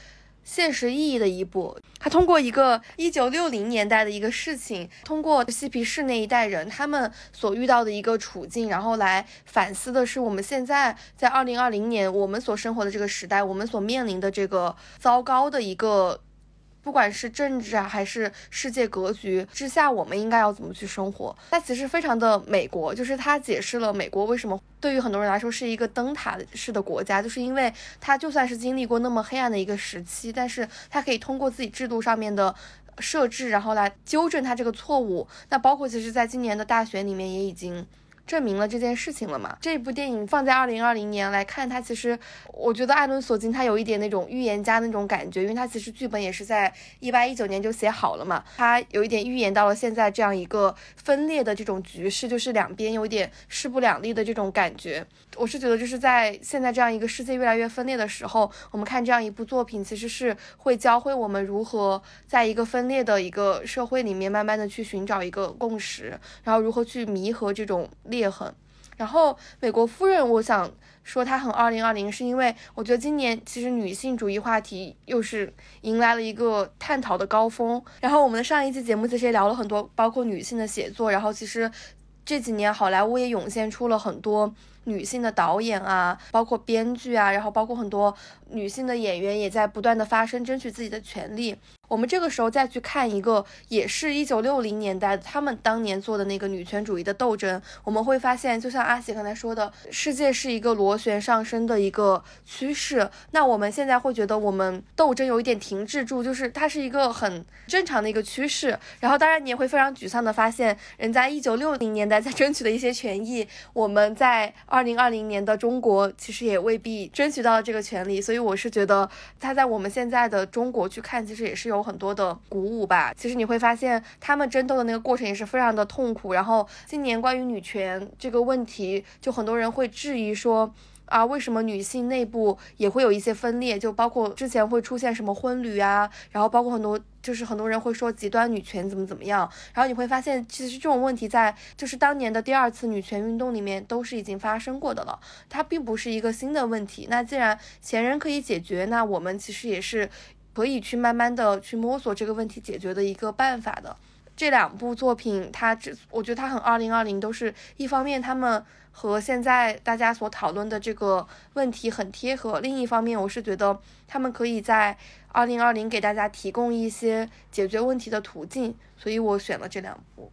现实意义的一步，他通过一个一九六零年代的一个事情，通过嬉皮士那一代人他们所遇到的一个处境，然后来反思的是我们现在在二零二零年我们所生活的这个时代，我们所面临的这个糟糕的一个。不管是政治啊，还是世界格局之下，我们应该要怎么去生活？它其实非常的美国，就是它解释了美国为什么对于很多人来说是一个灯塔式的国家，就是因为它就算是经历过那么黑暗的一个时期，但是它可以通过自己制度上面的设置，然后来纠正它这个错误。那包括其实在今年的大选里面也已经。证明了这件事情了嘛？这部电影放在二零二零年来看，它其实我觉得艾伦·索金他有一点那种预言家那种感觉，因为他其实剧本也是在一八一九年就写好了嘛。他有一点预言到了现在这样一个分裂的这种局势，就是两边有点势不两立的这种感觉。我是觉得就是在现在这样一个世界越来越分裂的时候，我们看这样一部作品，其实是会教会我们如何在一个分裂的一个社会里面，慢慢的去寻找一个共识，然后如何去弥合这种裂。裂痕，然后美国夫人，我想说她很二零二零，是因为我觉得今年其实女性主义话题又是迎来了一个探讨的高峰。然后我们的上一期节目其实也聊了很多，包括女性的写作。然后其实这几年好莱坞也涌现出了很多女性的导演啊，包括编剧啊，然后包括很多女性的演员也在不断的发声，争取自己的权利。我们这个时候再去看一个，也是一九六零年代他们当年做的那个女权主义的斗争，我们会发现，就像阿喜刚才说的，世界是一个螺旋上升的一个趋势。那我们现在会觉得我们斗争有一点停滞住，就是它是一个很正常的一个趋势。然后，当然你也会非常沮丧的发现，人在一九六零年代在争取的一些权益，我们在二零二零年的中国其实也未必争取到了这个权利。所以，我是觉得他在我们现在的中国去看，其实也是有。有很多的鼓舞吧，其实你会发现他们争斗的那个过程也是非常的痛苦。然后今年关于女权这个问题，就很多人会质疑说啊，为什么女性内部也会有一些分裂？就包括之前会出现什么婚旅啊，然后包括很多就是很多人会说极端女权怎么怎么样。然后你会发现，其实这种问题在就是当年的第二次女权运动里面都是已经发生过的了，它并不是一个新的问题。那既然前人可以解决，那我们其实也是。可以去慢慢的去摸索这个问题解决的一个办法的。这两部作品，它只我觉得它很二零二零，都是一方面他们和现在大家所讨论的这个问题很贴合，另一方面我是觉得他们可以在二零二零给大家提供一些解决问题的途径，所以我选了这两部。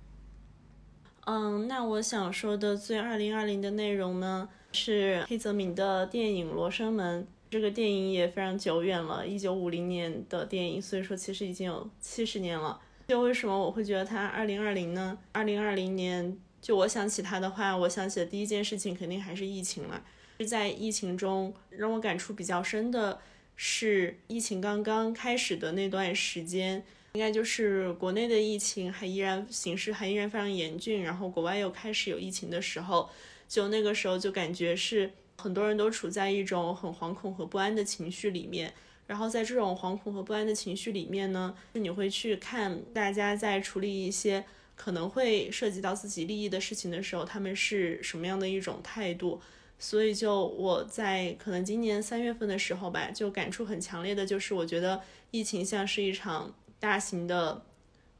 嗯，那我想说的最二零二零的内容呢，是黑泽明的电影《罗生门》。这个电影也非常久远了，一九五零年的电影，所以说其实已经有七十年了。就为什么我会觉得它二零二零呢？二零二零年，就我想起它的话，我想起的第一件事情肯定还是疫情了。是在疫情中让我感触比较深的是，疫情刚刚开始的那段时间，应该就是国内的疫情还依然形势还依然非常严峻，然后国外又开始有疫情的时候，就那个时候就感觉是很多人都处在一种很惶恐和不安的情绪里面。然后在这种惶恐和不安的情绪里面呢，你会去看大家在处理一些可能会涉及到自己利益的事情的时候，他们是什么样的一种态度。所以就我在可能今年三月份的时候吧，就感触很强烈的就是，我觉得疫情像是一场大型的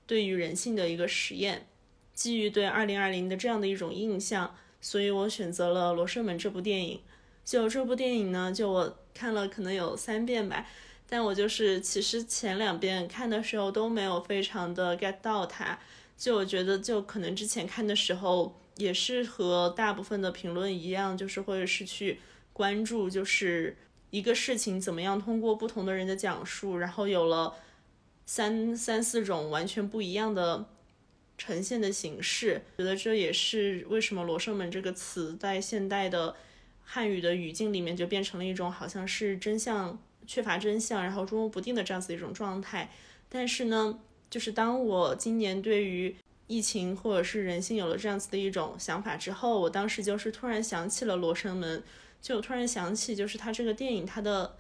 对于人性的一个实验。基于对二零二零的这样的一种印象，所以我选择了《罗生门》这部电影。就这部电影呢，就我看了可能有三遍吧，但我就是其实前两遍看的时候都没有非常的 get 到它，就我觉得就可能之前看的时候也是和大部分的评论一样，就是或者是去关注就是一个事情怎么样通过不同的人的讲述，然后有了三三四种完全不一样的呈现的形式，觉得这也是为什么罗生门这个词在现代的。汉语的语境里面就变成了一种好像是真相缺乏真相，然后捉摸不定的这样子一种状态。但是呢，就是当我今年对于疫情或者是人性有了这样子的一种想法之后，我当时就是突然想起了《罗生门》，就突然想起就是它这个电影它的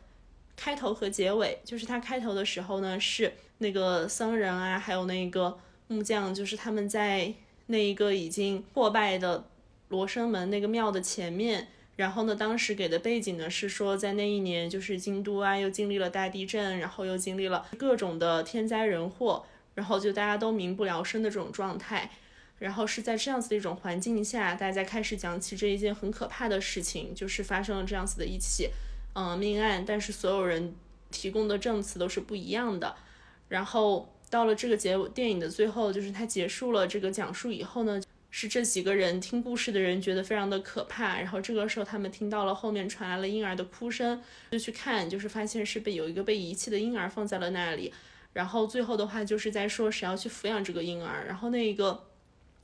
开头和结尾，就是它开头的时候呢是那个僧人啊，还有那个木匠，就是他们在那一个已经破败的罗生门那个庙的前面。然后呢，当时给的背景呢是说，在那一年就是京都啊，又经历了大地震，然后又经历了各种的天灾人祸，然后就大家都民不聊生的这种状态。然后是在这样子的一种环境下，大家开始讲起这一件很可怕的事情，就是发生了这样子的一起，嗯，命案。但是所有人提供的证词都是不一样的。然后到了这个结电影的最后，就是他结束了这个讲述以后呢。是这几个人听故事的人觉得非常的可怕，然后这个时候他们听到了后面传来了婴儿的哭声，就去看，就是发现是被有一个被遗弃的婴儿放在了那里，然后最后的话就是在说谁要去抚养这个婴儿，然后那一个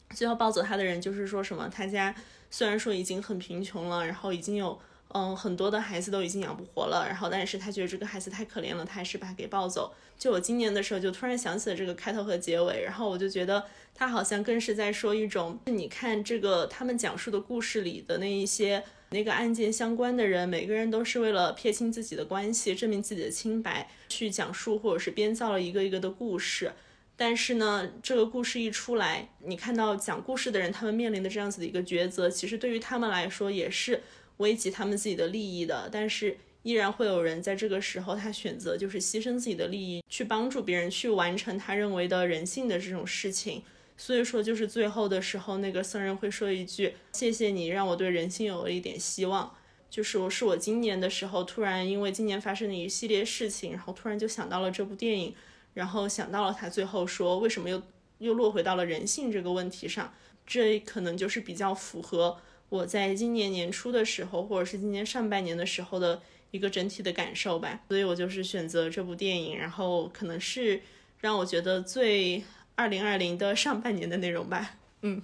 最后抱走他的人就是说什么他家虽然说已经很贫穷了，然后已经有。嗯，很多的孩子都已经养不活了，然后但是他觉得这个孩子太可怜了，他还是把他给抱走。就我今年的时候，就突然想起了这个开头和结尾，然后我就觉得他好像更是在说一种，你看这个他们讲述的故事里的那一些那个案件相关的人，每个人都是为了撇清自己的关系，证明自己的清白，去讲述或者是编造了一个一个的故事。但是呢，这个故事一出来，你看到讲故事的人他们面临的这样子的一个抉择，其实对于他们来说也是。危及他们自己的利益的，但是依然会有人在这个时候，他选择就是牺牲自己的利益，去帮助别人去完成他认为的人性的这种事情。所以说，就是最后的时候，那个僧人会说一句：“谢谢你，让我对人性有了一点希望。”就是我是我今年的时候，突然因为今年发生的一系列事情，然后突然就想到了这部电影，然后想到了他最后说为什么又又落回到了人性这个问题上，这可能就是比较符合。我在今年年初的时候，或者是今年上半年的时候的一个整体的感受吧，所以我就是选择这部电影，然后可能是让我觉得最二零二零的上半年的内容吧。嗯，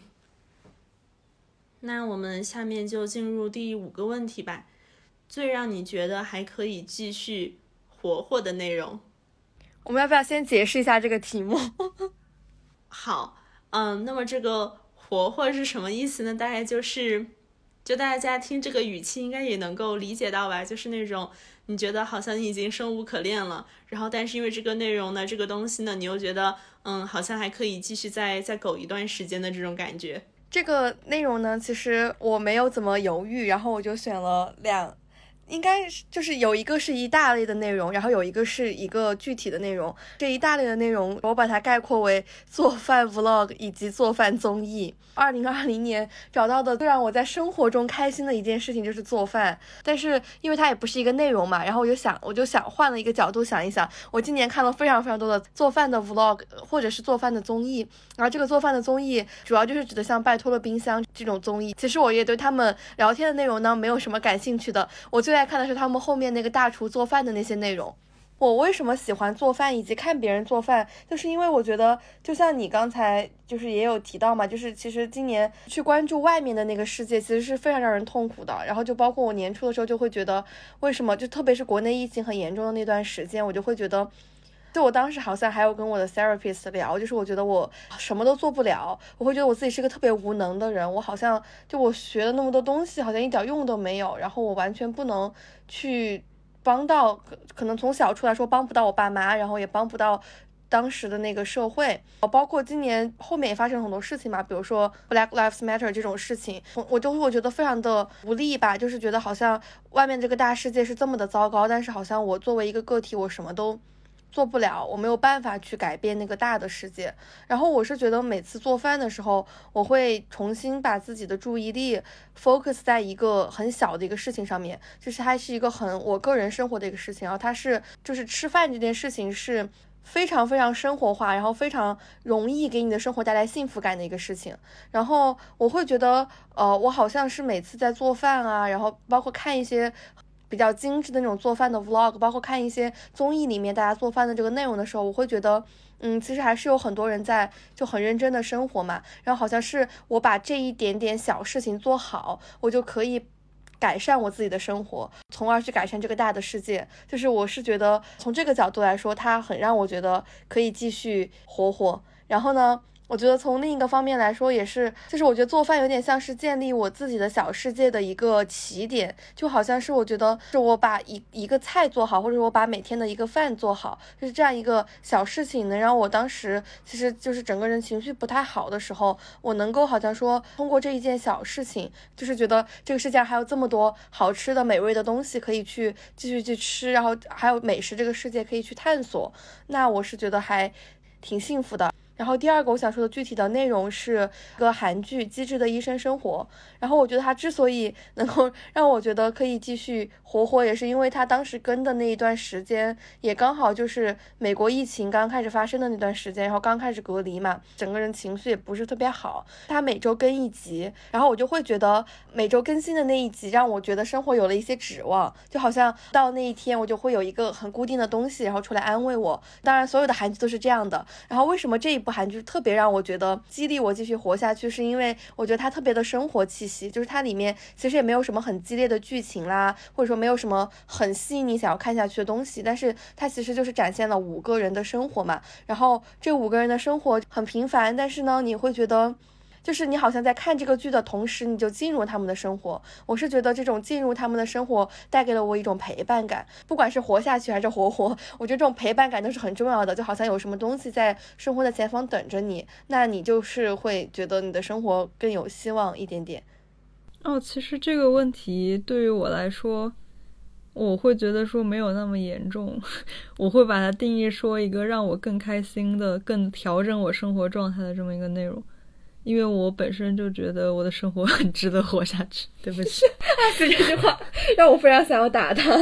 那我们下面就进入第五个问题吧，最让你觉得还可以继续活活的内容，我们要不要先解释一下这个题目？好，嗯，那么这个活活是什么意思呢？大概就是。就大家听这个语气，应该也能够理解到吧？就是那种你觉得好像你已经生无可恋了，然后但是因为这个内容呢，这个东西呢，你又觉得嗯，好像还可以继续再再苟一段时间的这种感觉。这个内容呢，其实我没有怎么犹豫，然后我就选了两。应该是就是有一个是一大类的内容，然后有一个是一个具体的内容。这一大类的内容，我把它概括为做饭 vlog 以及做饭综艺。二零二零年找到的最让我在生活中开心的一件事情就是做饭，但是因为它也不是一个内容嘛，然后我就想，我就想换了一个角度想一想。我今年看了非常非常多的做饭的 vlog 或者是做饭的综艺，然后这个做饭的综艺主要就是指的像拜托了冰箱这种综艺。其实我也对他们聊天的内容呢没有什么感兴趣的。我最在看的是他们后面那个大厨做饭的那些内容。我为什么喜欢做饭以及看别人做饭，就是因为我觉得，就像你刚才就是也有提到嘛，就是其实今年去关注外面的那个世界，其实是非常让人痛苦的。然后就包括我年初的时候就会觉得，为什么就特别是国内疫情很严重的那段时间，我就会觉得，就我当时好像还有跟我的 therapist 聊，就是我觉得我什么都做不了，我会觉得我自己是个特别无能的人，我好像就我学了那么多东西，好像一点用都没有，然后我完全不能去。帮到可能从小出来说帮不到我爸妈，然后也帮不到当时的那个社会，包括今年后面也发生了很多事情嘛，比如说 Black Lives Matter 这种事情，我我就会觉得非常的无力吧，就是觉得好像外面这个大世界是这么的糟糕，但是好像我作为一个个体，我什么都。做不了，我没有办法去改变那个大的世界。然后我是觉得每次做饭的时候，我会重新把自己的注意力 focus 在一个很小的一个事情上面，就是它是一个很我个人生活的一个事情。然后它是就是吃饭这件事情是非常非常生活化，然后非常容易给你的生活带来幸福感的一个事情。然后我会觉得，呃，我好像是每次在做饭啊，然后包括看一些。比较精致的那种做饭的 vlog，包括看一些综艺里面大家做饭的这个内容的时候，我会觉得，嗯，其实还是有很多人在就很认真的生活嘛。然后好像是我把这一点点小事情做好，我就可以改善我自己的生活，从而去改善这个大的世界。就是我是觉得从这个角度来说，它很让我觉得可以继续活活。然后呢？我觉得从另一个方面来说，也是，就是我觉得做饭有点像是建立我自己的小世界的一个起点，就好像是我觉得是我把一一个菜做好，或者我把每天的一个饭做好，就是这样一个小事情，能让我当时其实就是整个人情绪不太好的时候，我能够好像说通过这一件小事情，就是觉得这个世界上还有这么多好吃的美味的东西可以去继续去吃，然后还有美食这个世界可以去探索，那我是觉得还挺幸福的。然后第二个我想说的具体的内容是个韩剧《机智的医生生活》。然后我觉得它之所以能够 让我觉得可以继续活活，也是因为它当时跟的那一段时间也刚好就是美国疫情刚开始发生的那段时间，然后刚开始隔离嘛，整个人情绪也不是特别好。它每周更一集，然后我就会觉得每周更新的那一集让我觉得生活有了一些指望，就好像到那一天我就会有一个很固定的东西，然后出来安慰我。当然，所有的韩剧都是这样的。然后为什么这一部韩剧特别让我觉得激励我继续活下去，是因为我觉得它特别的生活气息，就是它里面其实也没有什么很激烈的剧情啦，或者说没有什么很吸引你想要看下去的东西，但是它其实就是展现了五个人的生活嘛。然后这五个人的生活很平凡，但是呢，你会觉得。就是你好像在看这个剧的同时，你就进入他们的生活。我是觉得这种进入他们的生活带给了我一种陪伴感，不管是活下去还是活活，我觉得这种陪伴感都是很重要的。就好像有什么东西在生活的前方等着你，那你就是会觉得你的生活更有希望一点点。哦，其实这个问题对于我来说，我会觉得说没有那么严重，我会把它定义说一个让我更开心的、更调整我生活状态的这么一个内容。因为我本身就觉得我的生活 很值得活下去。对不起，这句话让我非常想要打他。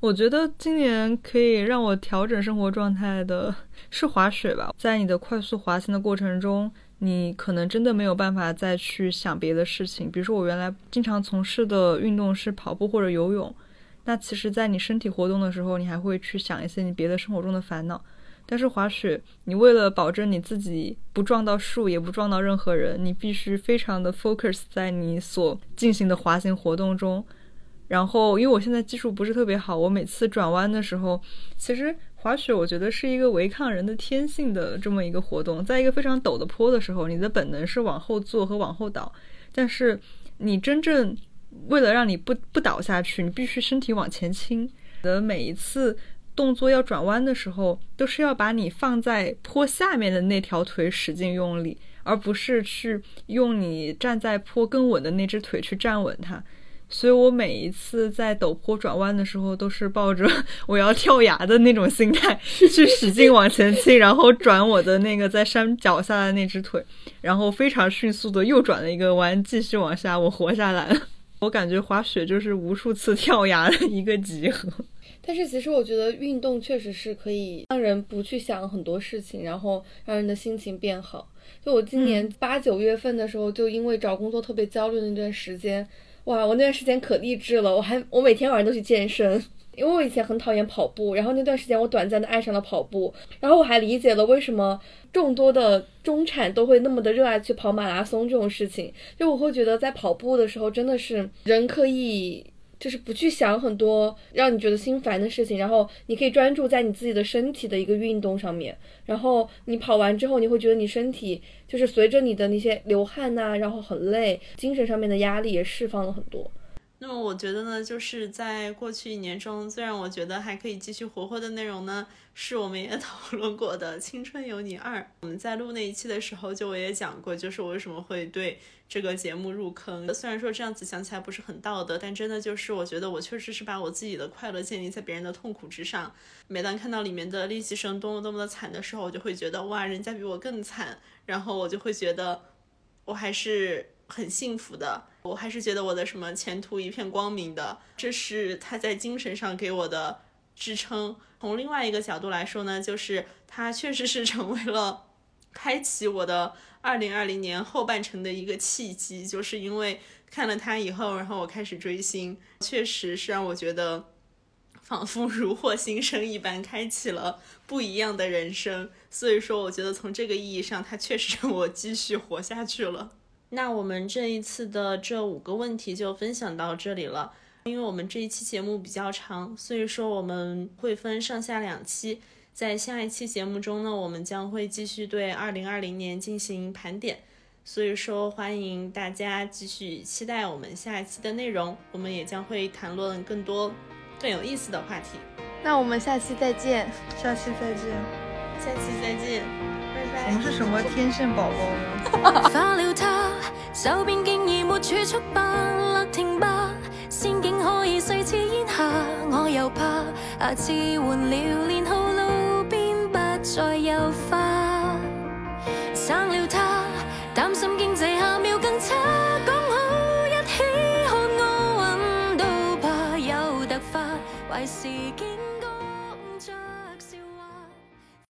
我觉得今年可以让我调整生活状态的是滑雪吧。在你的快速滑行的过程中，你可能真的没有办法再去想别的事情。比如说，我原来经常从事的运动是跑步或者游泳，那其实，在你身体活动的时候，你还会去想一些你别的生活中的烦恼。但是滑雪，你为了保证你自己不撞到树，也不撞到任何人，你必须非常的 focus 在你所进行的滑行活动中。然后，因为我现在技术不是特别好，我每次转弯的时候，其实滑雪我觉得是一个违抗人的天性的这么一个活动。在一个非常陡的坡的时候，你的本能是往后坐和往后倒，但是你真正为了让你不不倒下去，你必须身体往前倾的每一次。动作要转弯的时候，都是要把你放在坡下面的那条腿使劲用力，而不是去用你站在坡更稳的那只腿去站稳它。所以我每一次在陡坡转弯的时候，都是抱着 我要跳崖的那种心态 去使劲往前倾，然后转我的那个在山脚下的那只腿，然后非常迅速的又转了一个弯，继续往下，我活下来了。我感觉滑雪就是无数次跳崖的一个集合。但是其实我觉得运动确实是可以让人不去想很多事情，然后让人的心情变好。就我今年八九月份的时候，就因为找工作特别焦虑的那段时间，哇，我那段时间可励志了，我还我每天晚上都去健身。因为我以前很讨厌跑步，然后那段时间我短暂的爱上了跑步，然后我还理解了为什么众多的中产都会那么的热爱去跑马拉松这种事情。就我会觉得在跑步的时候，真的是人可以就是不去想很多让你觉得心烦的事情，然后你可以专注在你自己的身体的一个运动上面。然后你跑完之后，你会觉得你身体就是随着你的那些流汗呐、然后很累，精神上面的压力也释放了很多。那么我觉得呢，就是在过去一年中，最让我觉得还可以继续活泼的内容呢，是我们也 讨论过的《青春有你二》。我们在录那一期的时候，就我也讲过，就是我为什么会对这个节目入坑。虽然说这样子想起来不是很道德，但真的就是我觉得我确实是把我自己的快乐建立在别人的痛苦之上。每当看到里面的练习生多么多么的惨的时候，我就会觉得哇，人家比我更惨，然后我就会觉得我还是。很幸福的，我还是觉得我的什么前途一片光明的，这是他在精神上给我的支撑。从另外一个角度来说呢，就是他确实是成为了开启我的二零二零年后半程的一个契机，就是因为看了他以后，然后我开始追星，确实是让我觉得仿佛如获新生一般，开启了不一样的人生。所以说，我觉得从这个意义上，他确实让我继续活下去了。那我们这一次的这五个问题就分享到这里了。因为我们这一期节目比较长，所以说我们会分上下两期。在下一期节目中呢，我们将会继续对二零二零年进行盘点。所以说，欢迎大家继续期待我们下一期的内容。我们也将会谈论更多更有意思的话题。那我们下期再见，下期再见。下期再见，拜拜。我们是什么天线宝宝吗？手边竟已没储蓄吧，勒停吧，仙境可以碎似烟霞，我又怕下次换了年號，路边不再有花，